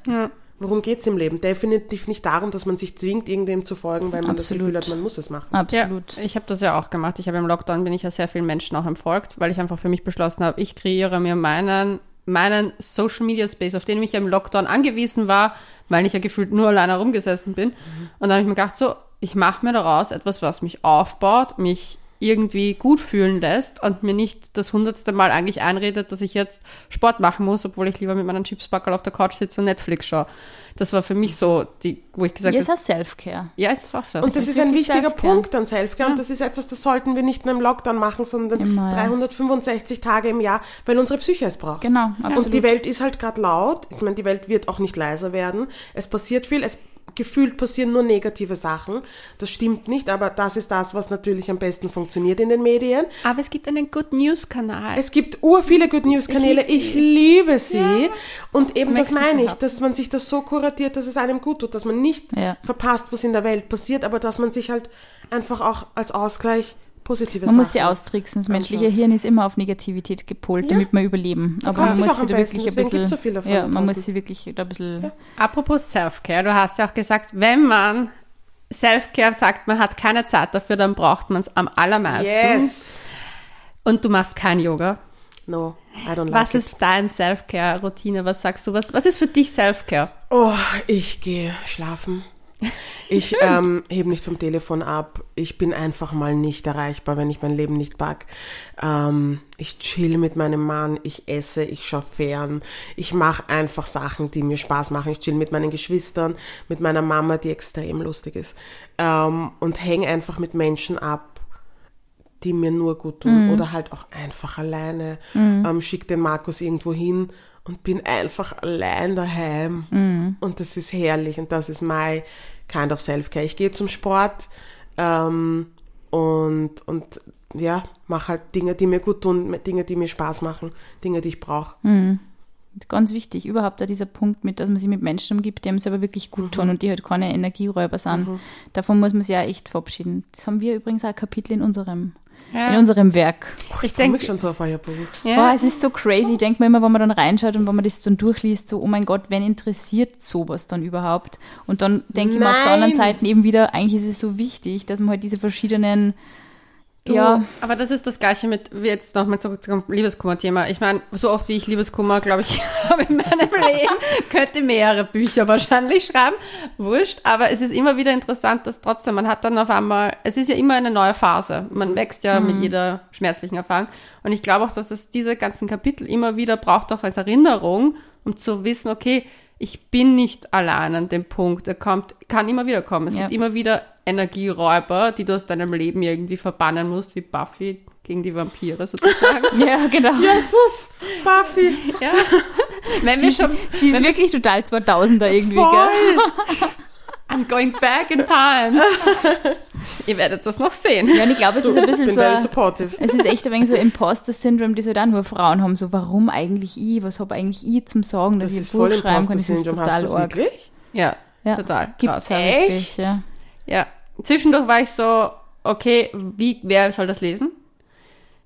C: Worum geht's im Leben? Definitiv nicht darum, dass man sich zwingt, irgendwem zu folgen, weil man das
B: Absolut.
C: Gefühl hat, man muss es machen.
B: Absolut.
A: Ja, ich habe das ja auch gemacht. Ich habe im Lockdown bin ich ja sehr vielen Menschen auch entfolgt, weil ich einfach für mich beschlossen habe, ich kreiere mir meinen meinen Social Media Space, auf den ich ja im Lockdown angewiesen war, weil ich ja gefühlt nur alleine rumgesessen bin. Und dann habe ich mir gedacht, so, ich mache mir daraus etwas, was mich aufbaut, mich irgendwie gut fühlen lässt und mir nicht das hundertste Mal eigentlich einredet, dass ich jetzt Sport machen muss, obwohl ich lieber mit meinem Chipsbackel auf der Couch sitze und Netflix schaue. Das war für mich so, die, wo ich gesagt
B: Ja, es
A: habe,
B: ist auch Self-Care.
A: ja, es ist auch so.
C: Und das
B: ist
C: ist ein wichtiger
B: Selfcare.
C: Punkt an Selfcare und das ist etwas, das sollten wir nicht nur im Lockdown machen, sondern
B: Immer, ja.
C: 365 Tage im Jahr, weil unsere Psyche es braucht.
B: Genau, absolut.
C: Und die Welt ist halt gerade laut. Ich meine, die Welt wird auch nicht leiser werden. Es passiert viel. Es gefühlt passieren nur negative Sachen. Das stimmt nicht, aber das ist das, was natürlich am besten funktioniert in den Medien.
A: Aber es gibt einen Good News Kanal.
C: Es gibt ur viele Good News Kanäle.
A: Ich lieb
C: Ich liebe sie. Und eben das meine ich, dass man sich das so kuratiert, dass es einem gut tut, dass man nicht
B: Ja.
C: verpasst, was in der Welt passiert, aber dass man sich halt einfach auch als Ausgleich positive
B: Man muss sie
C: Sachen
B: austricksen. Das menschliche
C: anschaut.
B: Hirn ist immer auf Negativität gepolt,
C: Ja.
B: damit wir überleben. Aber man muss sie da wirklich ein bisschen.
C: so
B: ja, man muss sie wirklich da ein bisschen.
A: Apropos Self-Care, du hast ja auch gesagt, wenn man Self-Care sagt, man hat keine Zeit dafür, dann braucht man es am allermeisten.
C: Yes.
A: Und du machst kein Yoga.
C: No, I don't like
A: Was
C: it.
A: ist dein Self-Care-Routine? Was sagst du? Was, was ist für dich Self-Care?
C: Oh, ich gehe schlafen. Ich ähm, hebe nicht vom Telefon ab. Ich bin einfach mal nicht erreichbar, wenn ich mein Leben nicht pack. Ähm, ich chill mit meinem Mann, ich esse, ich schaue fern. Ich mache einfach Sachen, die mir Spaß machen. Ich chill mit meinen Geschwistern, mit meiner Mama, die extrem lustig ist. Ähm, und hänge einfach mit Menschen ab, die mir nur gut tun. Oder halt auch einfach alleine. Ähm, schick den Markus irgendwo hin und bin einfach allein daheim. Und das ist herrlich und das ist my kind of self-care. Ich gehe zum Sport ähm, und, und ja, mache halt Dinge, die mir gut tun, Dinge, die mir Spaß machen, Dinge, die ich brauche.
B: Ist ganz wichtig. Überhaupt da dieser Punkt mit, dass man sich mit Menschen umgibt, die einem selber wirklich gut tun und die halt keine Energieräuber sind. Davon muss man sich ja echt verabschieden. Das haben wir übrigens auch ein Kapitel in unserem, in unserem Werk.
A: Ich
C: freue mich
A: denke,
C: schon so auf euer Buch.
B: Boah,
A: ja,
B: es ist so crazy. Ich denke mir immer, wenn man dann reinschaut und wenn man das dann durchliest, so, oh mein Gott, wen interessiert sowas dann überhaupt? Und dann denke ich mir auf der anderen. Seite eben wieder, eigentlich ist es so wichtig, dass man halt diese verschiedenen,
A: du,
B: ja,
A: aber das ist das Gleiche mit, wie jetzt nochmal zurück zum Liebeskummer-Thema. Ich meine, so oft wie ich Liebeskummer, glaube ich, habe in meinem Leben, könnte mehrere Bücher wahrscheinlich schreiben. Wurscht. Aber es ist immer wieder interessant, dass trotzdem, man hat dann auf einmal, es ist ja immer eine neue Phase. Man wächst ja mit jeder schmerzlichen Erfahrung. Und ich glaube auch, dass es diese ganzen Kapitel immer wieder braucht, auch als Erinnerung, um zu wissen, okay, ich bin nicht allein an dem Punkt. Er kommt, kann immer wieder kommen. Es
B: Ja.
A: gibt immer wieder Energieräuber, die du aus deinem Leben irgendwie verbannen musst, wie Buffy gegen die Vampire sozusagen.
B: ja, genau.
C: Jesus, Buffy,
A: ja. Wenn
B: Sie
A: wir
B: ist,
A: schon,
B: sie ist wirklich total 2000er irgendwie, gell?
C: voll.
A: I'm going back in time. Ihr werdet das noch sehen.
B: Ja, und ich glaube, es ist ein bisschen so.
C: very
B: ein-
C: supportive.
B: Es ist echt ein wenig so Imposter-Syndrom, das halt auch nur Frauen haben. So, warum eigentlich ich? Was habe eigentlich ich zum Sagen, dass
C: Das
B: ich ein Buch schreiben kann? Das ist total
C: du das
B: arg.
C: wirklich?
A: Ja,
B: Ja,
A: total.
B: Gibt's ja
C: Echt?
B: wirklich, ja.
A: Ja. Zwischendurch war ich so, okay, wie, wer soll das lesen?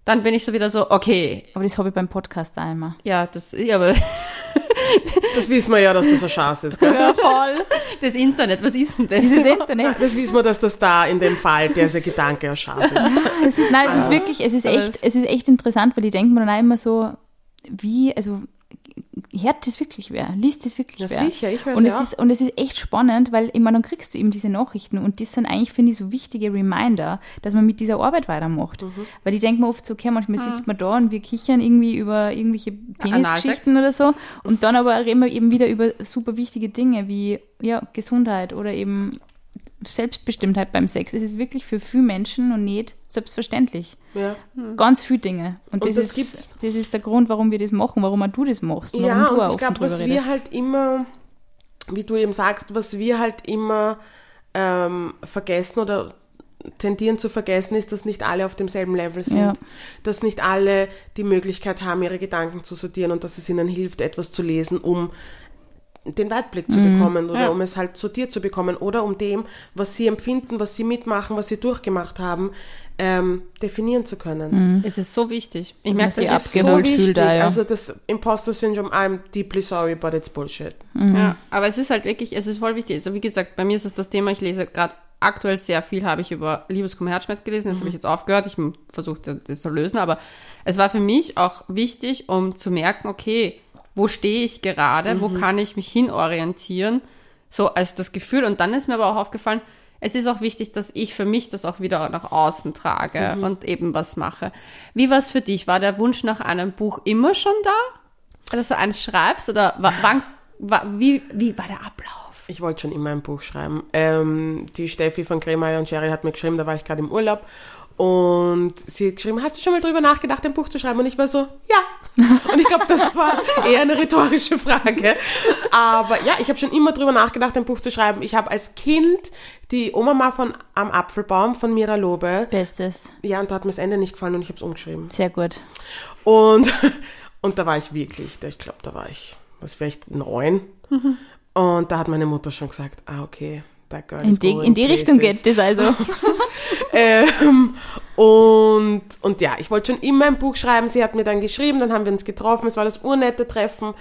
A: Dann bin ich so wieder so, okay,
B: Aber das habe ich beim Podcast immer.
A: ja, das, ja, aber
C: Das wissen wir ja, dass das ein Schatz ist, gell?
B: Ja, voll.
A: das Internet, was ist denn das?
B: Das ist Internet.
C: Das wissen wir, dass das da in dem Fall, der ist ein Gedanke, ein Schatz ist.
B: Es ist, nein, es ist wirklich, es ist echt, es ist echt interessant, weil ich denke mir dann auch immer so, wie, also, hört das wirklich wer? Liest das wirklich
C: Ja,
B: wer?
C: sicher, ich hör's
B: und es ist Und es ist echt spannend, weil, meine, dann kriegst du eben diese Nachrichten und das sind eigentlich, finde ich, so wichtige Reminder, dass man mit dieser Arbeit weitermacht.
C: Mhm.
B: Weil ich denke mir oft so, okay, manchmal sitzt man da und wir kichern irgendwie über irgendwelche. Penisgeschichten oder so und dann aber reden wir eben wieder über super wichtige Dinge wie, ja, Gesundheit oder eben Selbstbestimmtheit beim Sex. Es ist wirklich für viele Menschen und nicht selbstverständlich.
C: Ja.
B: Ganz viele Dinge. Und,
C: Und
B: das,
C: das
B: ist, das ist der Grund, warum wir das machen, warum auch du das machst. Warum
C: Ja,
B: du
C: und
B: auch
C: ich glaube, was wir
B: redest.
C: halt immer, wie du eben sagst, was wir halt immer ähm, vergessen oder tendieren zu vergessen, ist, dass nicht alle auf demselben Level sind.
B: Ja.
C: Dass nicht alle die Möglichkeit haben, ihre Gedanken zu sortieren und dass es ihnen hilft, etwas zu lesen, um den Weitblick zu bekommen oder
A: Ja.
C: um es halt sortiert zu bekommen oder um dem, was sie empfinden, was sie mitmachen, was sie durchgemacht haben, ähm, definieren zu können.
A: Es ist so wichtig. Ich merke,
B: sich
A: das ist so
B: abgeholt fühlt da, ja.
C: Also das Imposter-Syndrom, I'm deeply sorry, but it's bullshit.
A: Ja, aber es ist halt wirklich, es ist voll wichtig. Also wie gesagt, bei mir ist es das Thema, ich lese gerade aktuell sehr viel, habe ich über Liebeskummer Herzschmerz gelesen, das habe ich jetzt aufgehört, ich versuche das zu lösen, aber es war für mich auch wichtig, um zu merken, okay, wo stehe ich gerade, wo kann ich mich hinorientieren, so als das Gefühl. Und dann ist mir aber auch aufgefallen, es ist auch wichtig, dass ich für mich das auch wieder nach außen trage und eben was mache. Wie war es für dich? War der Wunsch nach einem Buch immer schon da? Dass du eins schreibst oder wa- wann, wa- wie, wie war der Ablauf?
C: Ich wollte schon immer ein Buch schreiben. Ähm, die Steffi von Kremeyer und Sherry hat mir geschrieben, da war ich gerade im Urlaub. Und sie hat geschrieben, hast du schon mal drüber nachgedacht, ein Buch zu schreiben? Und ich war so, ja. Und ich glaube, das war eher eine rhetorische Frage. Aber ja, ich habe schon immer drüber nachgedacht, ein Buch zu schreiben. Ich habe als Kind die Oma von Am Apfelbaum von Mira Lobe.
B: Bestes.
C: Ja, und da hat mir das Ende nicht gefallen und ich habe es umgeschrieben.
B: Sehr gut.
C: Und, und da war ich wirklich, da- ich glaube, da war ich, was vielleicht neun. Und da hat meine Mutter schon gesagt, ah, okay, that girl
B: In die, in die Richtung geht das also.
C: Ähm, und, und ja, ich wollte schon immer ein Buch schreiben. Sie hat mir dann geschrieben, dann haben wir uns getroffen. Es war das urnette Treffen.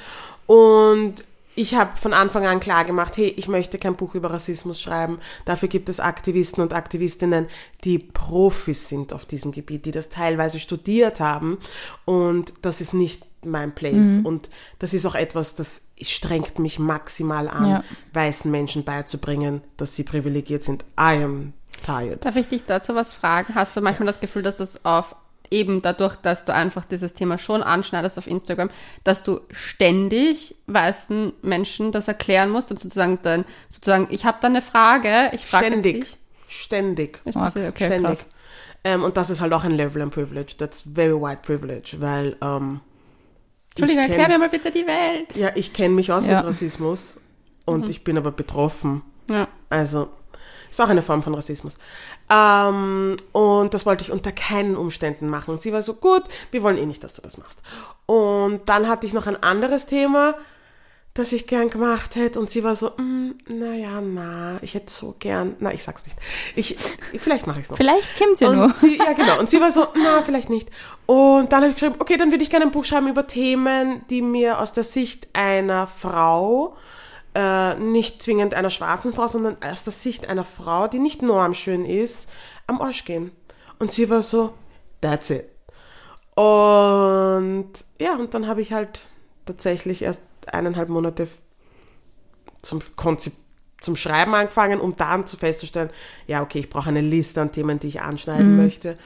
C: Und ich habe von Anfang an klar gemacht, hey, ich möchte kein Buch über Rassismus schreiben. Dafür gibt es Aktivisten und Aktivistinnen, die Profis sind auf diesem Gebiet, die das teilweise studiert haben. Und das ist nicht mein Place. Und das ist auch etwas, das strengt mich maximal an,
B: Ja.
C: weißen Menschen beizubringen, dass sie privilegiert sind. I am tired.
A: Darf ich dich dazu was fragen? Hast du manchmal das Gefühl, dass das auf eben dadurch, dass du einfach dieses Thema schon anschneidest auf Instagram, dass du ständig weißen Menschen das erklären musst und sozusagen dann sozusagen, ich habe da eine Frage, ich frage
C: Ständig.
A: dich.
C: Ständig.
A: Ist okay,
C: Ständig. Ähm, und das ist halt auch ein Level of Privilege. That's very white privilege, weil ähm,
A: Entschuldigung, erklär mir mal bitte die Welt.
C: Ja, ich kenne mich aus
B: Ja.
C: mit Rassismus und ich bin aber betroffen.
A: Ja.
C: Also, ist auch eine Form von Rassismus. Ähm, und das wollte ich unter keinen Umständen machen. Und sie war so, gut, wir wollen eh nicht, dass du das machst. Und dann hatte ich noch ein anderes Thema, das ich gern gemacht hätte. Und sie war so, mm, naja, na, ich hätte so gern, na, ich sag's nicht. Ich, vielleicht mache ich es noch.
B: Vielleicht kommt's ja nur.
C: Sie, ja, genau. Und sie war so, na, vielleicht nicht. Und dann habe ich geschrieben, okay, dann würde ich gerne ein Buch schreiben über Themen, die mir aus der Sicht einer Frau, äh, nicht zwingend einer schwarzen Frau, sondern aus der Sicht einer Frau, die nicht normschön ist, am Arsch gehen. Und sie war so, that's it. Und ja, und dann habe ich halt tatsächlich erst eineinhalb Monate zum Konzip zum Schreiben angefangen, um dann zu festzustellen, ja, okay, ich brauche eine Liste an Themen, die ich anschneiden möchte.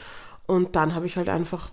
C: Und dann habe ich halt einfach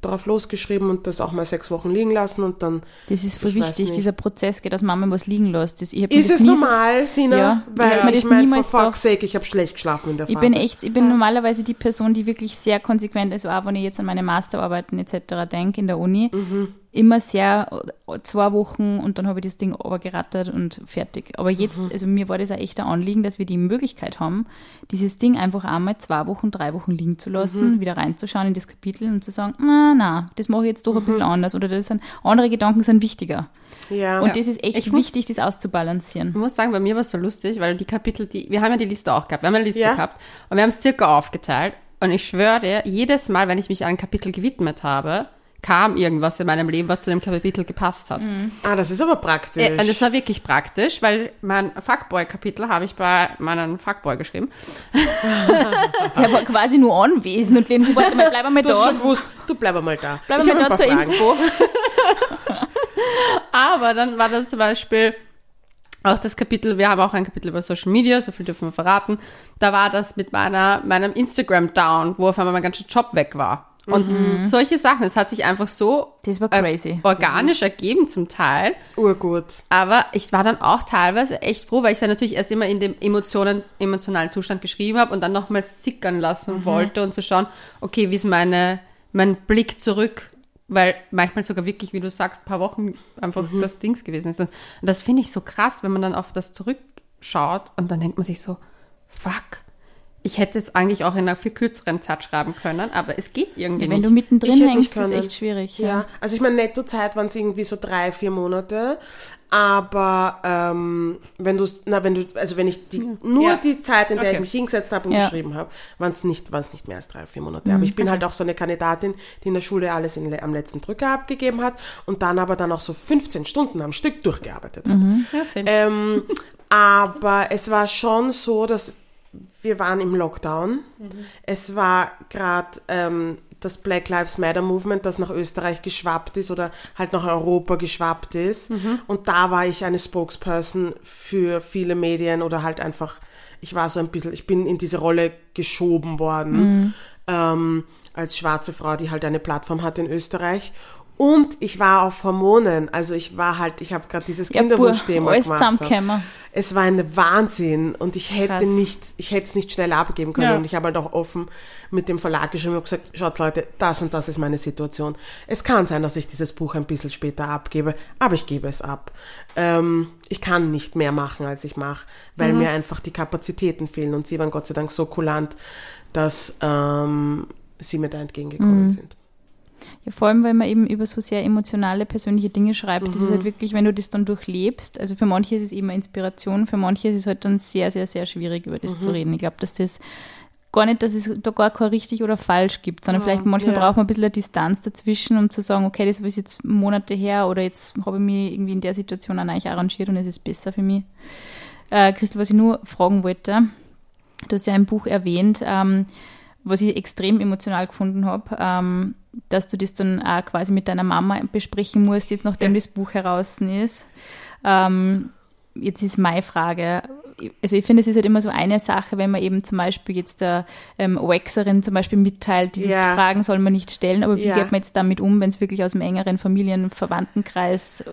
C: drauf losgeschrieben und das auch mal sechs Wochen liegen lassen und dann
B: Das ist voll
C: Ich
B: wichtig,
C: nicht.
B: dieser Prozess geht, dass Mama was liegen lässt. Das, ich
C: ist
B: das
C: es
B: nie so-
C: normal, Sina?
B: Ja, ich
C: Weil ich
B: das
C: meine, for
B: niemals
C: fuck's
B: gedacht.
C: sake, ich habe schlecht geschlafen in der
B: Ich
C: Phase.
B: bin echt, ich bin normalerweise die Person, die wirklich sehr konsequent, also auch wenn ich jetzt an meine Masterarbeiten etc. denke in der Uni,
C: Mhm.
B: Immer sehr äh, zwei Wochen und dann habe ich das Ding gerattert und fertig. Aber jetzt,
C: Mhm.
B: also mir war das auch echt ein Anliegen, dass wir die Möglichkeit haben, dieses Ding einfach einmal zwei Wochen, drei Wochen liegen zu
C: Mhm.
B: lassen, wieder reinzuschauen in das Kapitel und zu sagen, na, na, das mache ich jetzt doch ein
C: Mhm.
B: bisschen anders oder das sind andere Gedanken sind wichtiger.
C: ja.
B: Und das ist echt
A: Ich muss-
B: wichtig, das auszubalancieren.
A: Ich muss sagen, bei mir war es so lustig, weil die Kapitel, die, wir haben ja die Liste auch gehabt, wir haben eine Liste
C: Ja.
A: gehabt und wir haben es circa aufgeteilt und ich schwöre dir, jedes Mal, wenn ich mich einem Kapitel gewidmet habe, kam irgendwas in meinem Leben, was zu dem Kapitel gepasst hat.
C: ah, das ist aber praktisch.
A: Äh, Und das war wirklich praktisch, weil mein Fuckboy-Kapitel habe ich bei meinem Fuckboy geschrieben.
B: Der war quasi nur anwesend und Lena so, warte mal, bleib mal
C: du hast
B: da.
C: schon gewusst, du bleib mal da.
B: Bleib mal da zur
C: Fragen.
B: Inspo.
A: Aber dann war das zum Beispiel auch das Kapitel, wir haben auch ein Kapitel über Social Media, so viel dürfen wir verraten. Da war das mit meiner, meinem Instagram-Down, wo auf einmal mein ganzer Job weg war. Und solche Sachen, es hat sich einfach so
B: Das war
A: äh,
B: crazy.
A: organisch ergeben zum Teil.
C: Urgut.
A: Aber ich war dann auch teilweise echt froh, weil ich ja natürlich erst immer in dem Emotionen, emotionalen Zustand geschrieben habe und dann nochmals sickern lassen wollte und zu schauen, okay, wie ist meine, mein Blick zurück, weil manchmal sogar wirklich, wie du sagst, ein paar Wochen einfach das Dings gewesen ist. Und das finde ich so krass, wenn man dann auf das zurückschaut und dann denkt man sich so, fuck, ich hätte es eigentlich auch in einer viel kürzeren Zeit schreiben können, aber es geht irgendwie
B: Ja, wenn
A: nicht.
B: du mittendrin
C: Ich
B: hängst, ist echt schwierig.
C: Ja, also ich meine, Nettozeit waren es irgendwie so drei, vier Monate. Aber ähm, wenn du, na, wenn du, also wenn ich die, nur
A: Ja.
C: die Zeit, in der
A: Okay.
C: ich mich hingesetzt habe und
B: Ja.
C: geschrieben habe, waren es nicht, waren's nicht mehr als drei, vier Monate. Aber ich bin halt auch so eine Kandidatin, die in der Schule alles in, am letzten Drücker abgegeben hat und dann aber dann auch so 15 Stunden am Stück durchgearbeitet hat.
A: ja, same.
C: Ähm, aber es war schon so, dass wir waren im Lockdown. Es war gerade ähm, das Black Lives Matter Movement, das nach Österreich geschwappt ist oder halt nach Europa geschwappt ist. Und da war ich eine Spokesperson für viele Medien oder halt einfach, ich war so ein bisschen, ich bin in diese Rolle geschoben worden. Ähm, als schwarze Frau, die halt eine Plattform hat in Österreich. Und ich war auf Hormonen, also ich war halt, ich habe gerade dieses
B: Ja,
C: Kinderwunschthema
B: alles
C: gemacht. Es war ein Wahnsinn und ich hätte
B: Krass.
C: nicht, ich hätte es nicht schnell abgeben können
A: Ja.
C: und ich habe halt auch offen mit dem Verlag geschrieben und gesagt, schaut Leute, das und das ist meine Situation. Es kann sein, dass ich dieses Buch ein bisschen später abgebe, aber ich gebe es ab. Ähm, ich kann nicht mehr machen, als ich mache, weil mir einfach die Kapazitäten fehlen und sie waren Gott sei Dank so kulant, dass ähm, sie mir da entgegengekommen sind.
B: Ja, vor allem, weil man eben über so sehr emotionale, persönliche Dinge schreibt. Das ist
C: Mhm.
B: halt wirklich, wenn du das dann durchlebst, also für manche ist es eben eine Inspiration, für manche ist es halt dann sehr, sehr, sehr schwierig, über
C: Mhm.
B: das zu reden. Ich glaube, dass das gar nicht, dass es da gar kein richtig oder falsch gibt, sondern vielleicht manchmal
C: ja.
B: braucht man ein bisschen eine Distanz dazwischen, um zu sagen, okay, das ist jetzt Monate her oder jetzt habe ich mich irgendwie in der Situation auch eigentlich arrangiert und es ist besser für mich. Äh, Christel, was ich nur fragen wollte, du hast ja ein Buch erwähnt, ähm, was ich extrem emotional gefunden habe, ähm, dass du das dann auch quasi mit deiner Mama besprechen musst, jetzt nachdem
C: Ja.
B: das Buch heraus ist. Ähm, jetzt ist meine Frage, also ich finde, es ist halt immer so eine Sache, wenn man eben zum Beispiel jetzt der ähm, Waxerin zum Beispiel mitteilt, diese
C: Ja.
B: Fragen soll man nicht stellen, aber wie
C: Ja.
B: geht man jetzt damit um, wenn es wirklich aus dem engeren Familien- Verwandtenkreis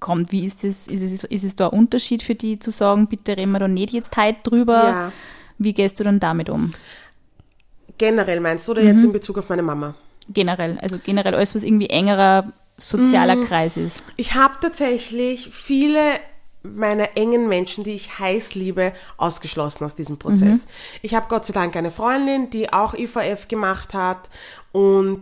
B: kommt? Wie ist es, ist es, ist es da ein Unterschied für die zu sagen, bitte reden wir da nicht jetzt heute drüber? Wie gehst du dann damit um?
C: Generell meinst du oder
B: Mhm.
C: jetzt in Bezug auf meine Mama?
B: Generell, also generell alles, was irgendwie engerer sozialer
C: Mhm.
B: Kreis ist.
C: Ich habe tatsächlich viele meiner engen Menschen, die ich heiß liebe, ausgeschlossen aus diesem Prozess. Ich habe Gott sei Dank eine Freundin, die auch IVF gemacht hat und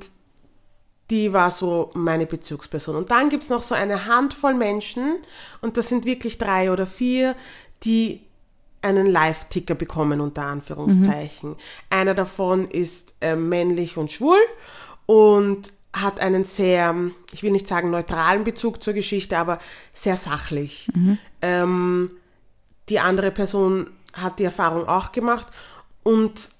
C: die war so meine Bezugsperson. Und dann gibt's noch so eine Handvoll Menschen, und das sind wirklich drei oder vier, die einen Live-Ticker bekommen, unter Anführungszeichen. Einer davon ist äh, männlich und schwul und hat einen sehr, ich will nicht sagen neutralen Bezug zur Geschichte, aber sehr sachlich. Ähm, die andere Person hat die Erfahrung auch gemacht und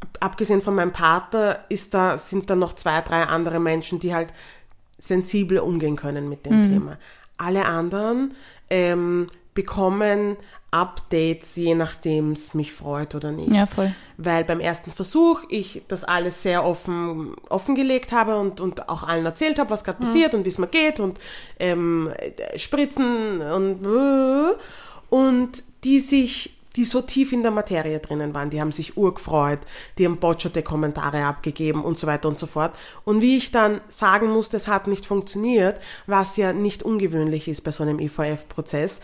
C: ab- abgesehen von meinem Partner ist da, sind da noch zwei, drei andere Menschen, die halt sensibel umgehen können mit dem Thema. Alle anderen ähm, bekommen Updates, je nachdem es mich freut oder nicht.
B: Ja, voll.
C: Weil beim ersten Versuch ich das alles sehr offen offengelegt habe und, und auch allen erzählt habe, was gerade passiert und wie es mir geht und ähm, äh, Spritzen und und die sich die so tief in der Materie drinnen waren, die haben sich urgefreut, die haben botscherte Kommentare abgegeben und so weiter und so fort. Und wie ich dann sagen musste, es hat nicht funktioniert, was ja nicht ungewöhnlich ist bei so einem IVF-Prozess,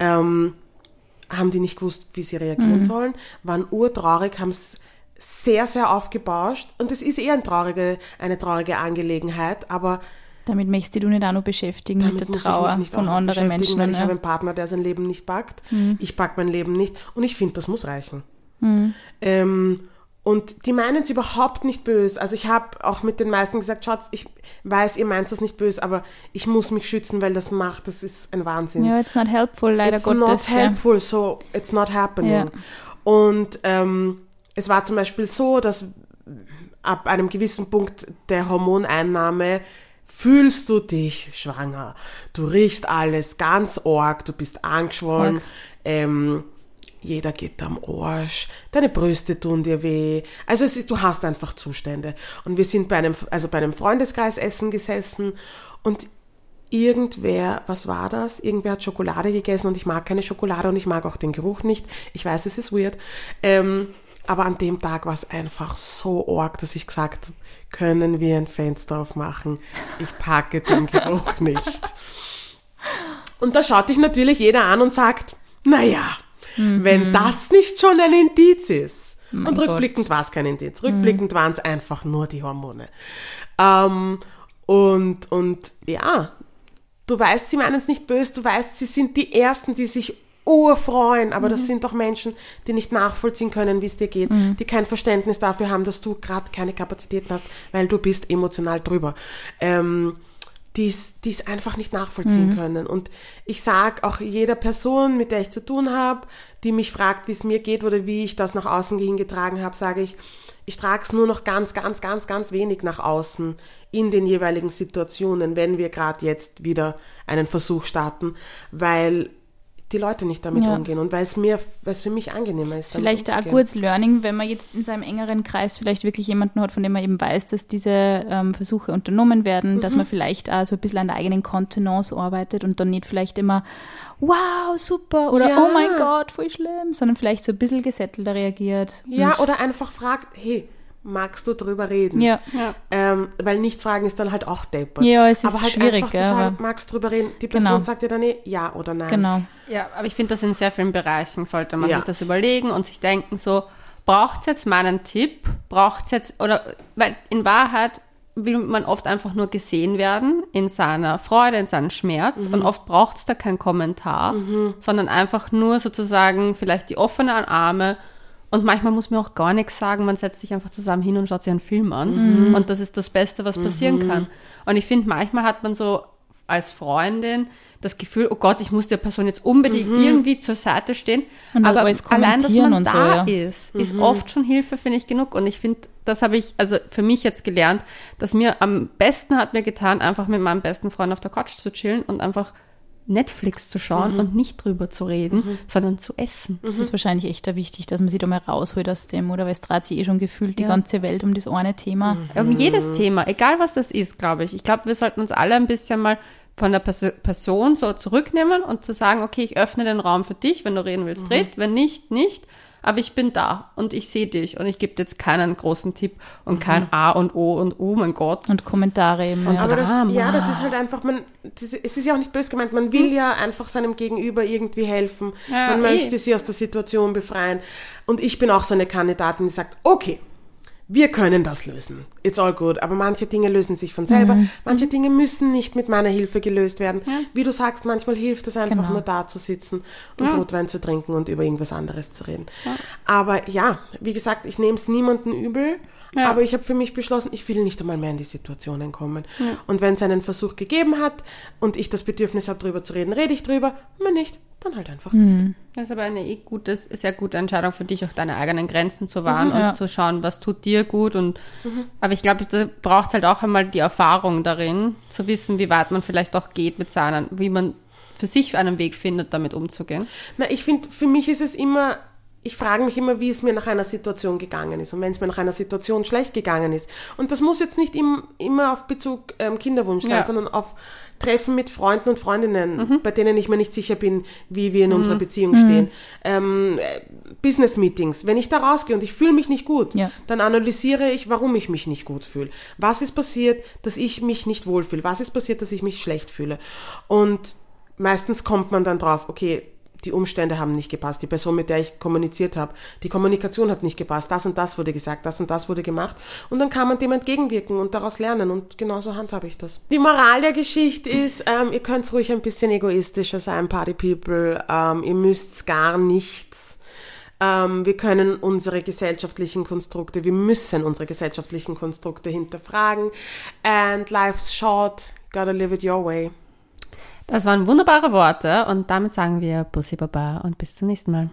C: ähm, haben die nicht gewusst, wie sie reagieren sollen, waren urtraurig, haben es sehr, sehr aufgebauscht. Und es ist eher ein traurige, eine traurige Angelegenheit, aber
B: Damit möchtest du nicht auch noch beschäftigen
C: damit
B: mit der Trauer
C: ich
B: von anderen Menschen.
C: weil ich
B: ja.
C: habe einen Partner, der sein Leben nicht packt. Ich pack mein Leben nicht. Und ich finde, das muss reichen. Ähm, und die meinen es überhaupt nicht böse. Also ich habe auch mit den meisten gesagt, Schatz, ich weiß, ihr meint das nicht böse, aber ich muss mich schützen, weil das macht, das ist ein Wahnsinn
B: ja, it's not helpful, leider
C: it's
B: Gottes.
C: not
B: gell.
C: helpful, so it's not happening.
B: Ja.
C: Und ähm, es war zum Beispiel so, dass ab einem gewissen Punkt der Hormoneinnahme fühlst du dich schwanger. Du riechst alles ganz arg, du bist angeschwollen. Ähm, jeder geht am Arsch, deine Brüste tun dir weh. Also es ist, du hast einfach Zustände. Und wir sind bei einem, also bei einem Freundeskreis essen gesessen und irgendwer, was war das? Irgendwer hat Schokolade gegessen und ich mag keine Schokolade und ich mag auch den Geruch nicht. Ich weiß, es ist weird. Ähm, aber an dem Tag war es einfach so arg, dass ich gesagt habe, können wir ein Fenster aufmachen? Ich packe den Geruch nicht. Und da schaut dich natürlich jeder an und sagt, naja, wenn das nicht schon ein Indiz ist,
B: Mein
C: und rückblickend war es kein Indiz. Rückblickend waren es einfach nur die Hormone. Ähm, und, und ja, du weißt, sie meinen es nicht böse, du weißt, sie sind die Ersten, die sich urfreuen, aber das sind doch Menschen, die nicht nachvollziehen können, wie es dir geht, die kein Verständnis dafür haben, dass du gerade keine Kapazitäten hast, weil du bist emotional drüber. Ähm, die es einfach nicht nachvollziehen können. Und ich sag auch jeder Person, mit der ich zu tun habe, die mich fragt, wie es mir geht oder wie ich das nach außen hingetragen habe, sage ich, ich trage es nur noch ganz, ganz, ganz, ganz wenig nach außen in den jeweiligen Situationen, wenn wir gerade jetzt wieder einen Versuch starten, weil die Leute nicht damit
B: Ja.
C: umgehen und weil es mir, weil es für mich angenehmer ist.
B: Vielleicht auch gutes Learning, wenn man jetzt in seinem engeren Kreis vielleicht wirklich jemanden hat, von dem man eben weiß, dass diese ähm, Versuche unternommen werden, dass man vielleicht auch so ein bisschen an der eigenen Kontenance arbeitet und dann nicht vielleicht immer, wow, super oder
C: Ja.
B: oh mein Gott, voll schlimm, sondern vielleicht so ein bisschen gesettelter reagiert.
C: Ja, oder einfach fragt, hey, magst du drüber reden?
B: ja.
A: Ja.
C: Ähm, weil nicht fragen ist dann halt auch deppert.
B: Ja, es ist
C: aber halt
B: schwierig,
C: einfach zu sagen,
B: aber-
C: magst du drüber reden? Die Person
B: Genau.
C: sagt dir dann eh ja oder nein.
B: Genau.
A: Ja, aber ich finde, das in sehr vielen Bereichen sollte man
C: Ja.
A: sich das überlegen und sich denken, so, braucht es jetzt meinen Tipp? Braucht es jetzt, oder, weil in Wahrheit will man oft einfach nur gesehen werden in seiner Freude, in seinem Schmerz und oft braucht es da keinen Kommentar, sondern einfach nur sozusagen vielleicht die offenen Arme und manchmal muss man auch gar nichts sagen, man setzt sich einfach zusammen hin und schaut sich einen Film an und das ist das Beste, was passieren kann. Und ich finde, manchmal hat man so als Freundin das Gefühl, oh Gott, ich muss der Person jetzt unbedingt irgendwie zur Seite stehen.
B: Und
A: Aber allein, dass man
B: und so,
A: da
B: ja.
A: ist, ist oft schon Hilfe, finde ich, genug. Und ich finde, das habe ich, also für mich jetzt gelernt, dass mir am besten hat mir getan, einfach mit meinem besten Freund auf der Couch zu chillen und einfach Netflix zu schauen und nicht drüber zu reden, sondern zu essen.
B: Das ist wahrscheinlich echt da wichtig, dass man sich da mal rausholt aus dem, oder? Weil es dreht sich eh schon gefühlt die
A: Ja.
B: ganze Welt um das eine Thema.
A: Um jedes Thema, egal was das ist, glaube ich. Ich glaube, wir sollten uns alle ein bisschen mal von der Pers Person so zurücknehmen und zu sagen, okay, ich öffne den Raum für dich, wenn du reden willst, red, wenn nicht, nicht. Aber ich bin da und ich sehe dich und ich gebe jetzt keinen großen Tipp und kein A und O und oh mein Gott.
B: Und Kommentare eben.
A: Und
B: ja.
C: Aber das, ja, das ist halt einfach, man, das, es ist ja auch nicht böse gemeint, man will ja einfach seinem Gegenüber irgendwie helfen.
A: Ja,
C: man
A: eh.
C: möchte sie aus der Situation befreien. Und ich bin auch so eine Kandidatin, die sagt, okay, wir können das lösen. It's all good. Aber manche Dinge lösen sich von selber. Manche Dinge müssen nicht mit meiner Hilfe gelöst werden. Wie du sagst, manchmal hilft es einfach
B: Genau.
C: nur da zu sitzen und Rotwein zu trinken und über irgendwas anderes zu reden. Aber ja, wie gesagt, ich nehme es niemanden übel.
A: Ja.
C: Aber ich habe für mich beschlossen, ich will nicht einmal mehr in die Situationen kommen. Und wenn es einen Versuch gegeben hat und ich das Bedürfnis habe, drüber zu reden, rede ich drüber. Wenn nicht, dann halt einfach nicht.
A: Das ist aber eine eh gute, sehr gute Entscheidung für dich, auch deine eigenen Grenzen zu wahren und
B: Ja.
A: zu schauen, was tut dir gut. Und aber ich glaube, da braucht es halt auch einmal die Erfahrung darin, zu wissen, wie weit man vielleicht auch geht mit seinen, wie man für sich einen Weg findet, damit umzugehen.
C: Na, ich finde, für mich ist es immer, ich frage mich immer, wie es mir nach einer Situation gegangen ist. Und wenn es mir nach einer Situation schlecht gegangen ist. Und das muss jetzt nicht im, immer auf Bezug ähm, Kinderwunsch sein,
A: Ja.
C: sondern auf Treffen mit Freunden und Freundinnen, bei denen ich mir nicht sicher bin, wie wir in unserer Beziehung stehen. Ähm, äh, Business Meetings. Wenn ich da rausgehe und ich fühle mich nicht gut,
B: Ja.
C: dann analysiere ich, warum ich mich nicht gut fühle. Was ist passiert, dass ich mich nicht wohlfühle? Was ist passiert, dass ich mich schlecht fühle? Und meistens kommt man dann drauf, okay, die Umstände haben nicht gepasst, die Person, mit der ich kommuniziert habe, die Kommunikation hat nicht gepasst, das und das wurde gesagt, das und das wurde gemacht. Und dann kann man dem entgegenwirken und daraus lernen und genauso handhabe ich das. Die Moral der Geschichte ist, ähm, ihr könnt ruhig ein bisschen egoistischer sein, Party People, ähm, ihr müsst gar nichts. Ähm, wir können unsere gesellschaftlichen Konstrukte, wir müssen unsere gesellschaftlichen Konstrukte hinterfragen. And life's short, gotta live it your way.
A: Das waren wunderbare Worte und damit sagen wir Bussi Baba und bis zum nächsten Mal.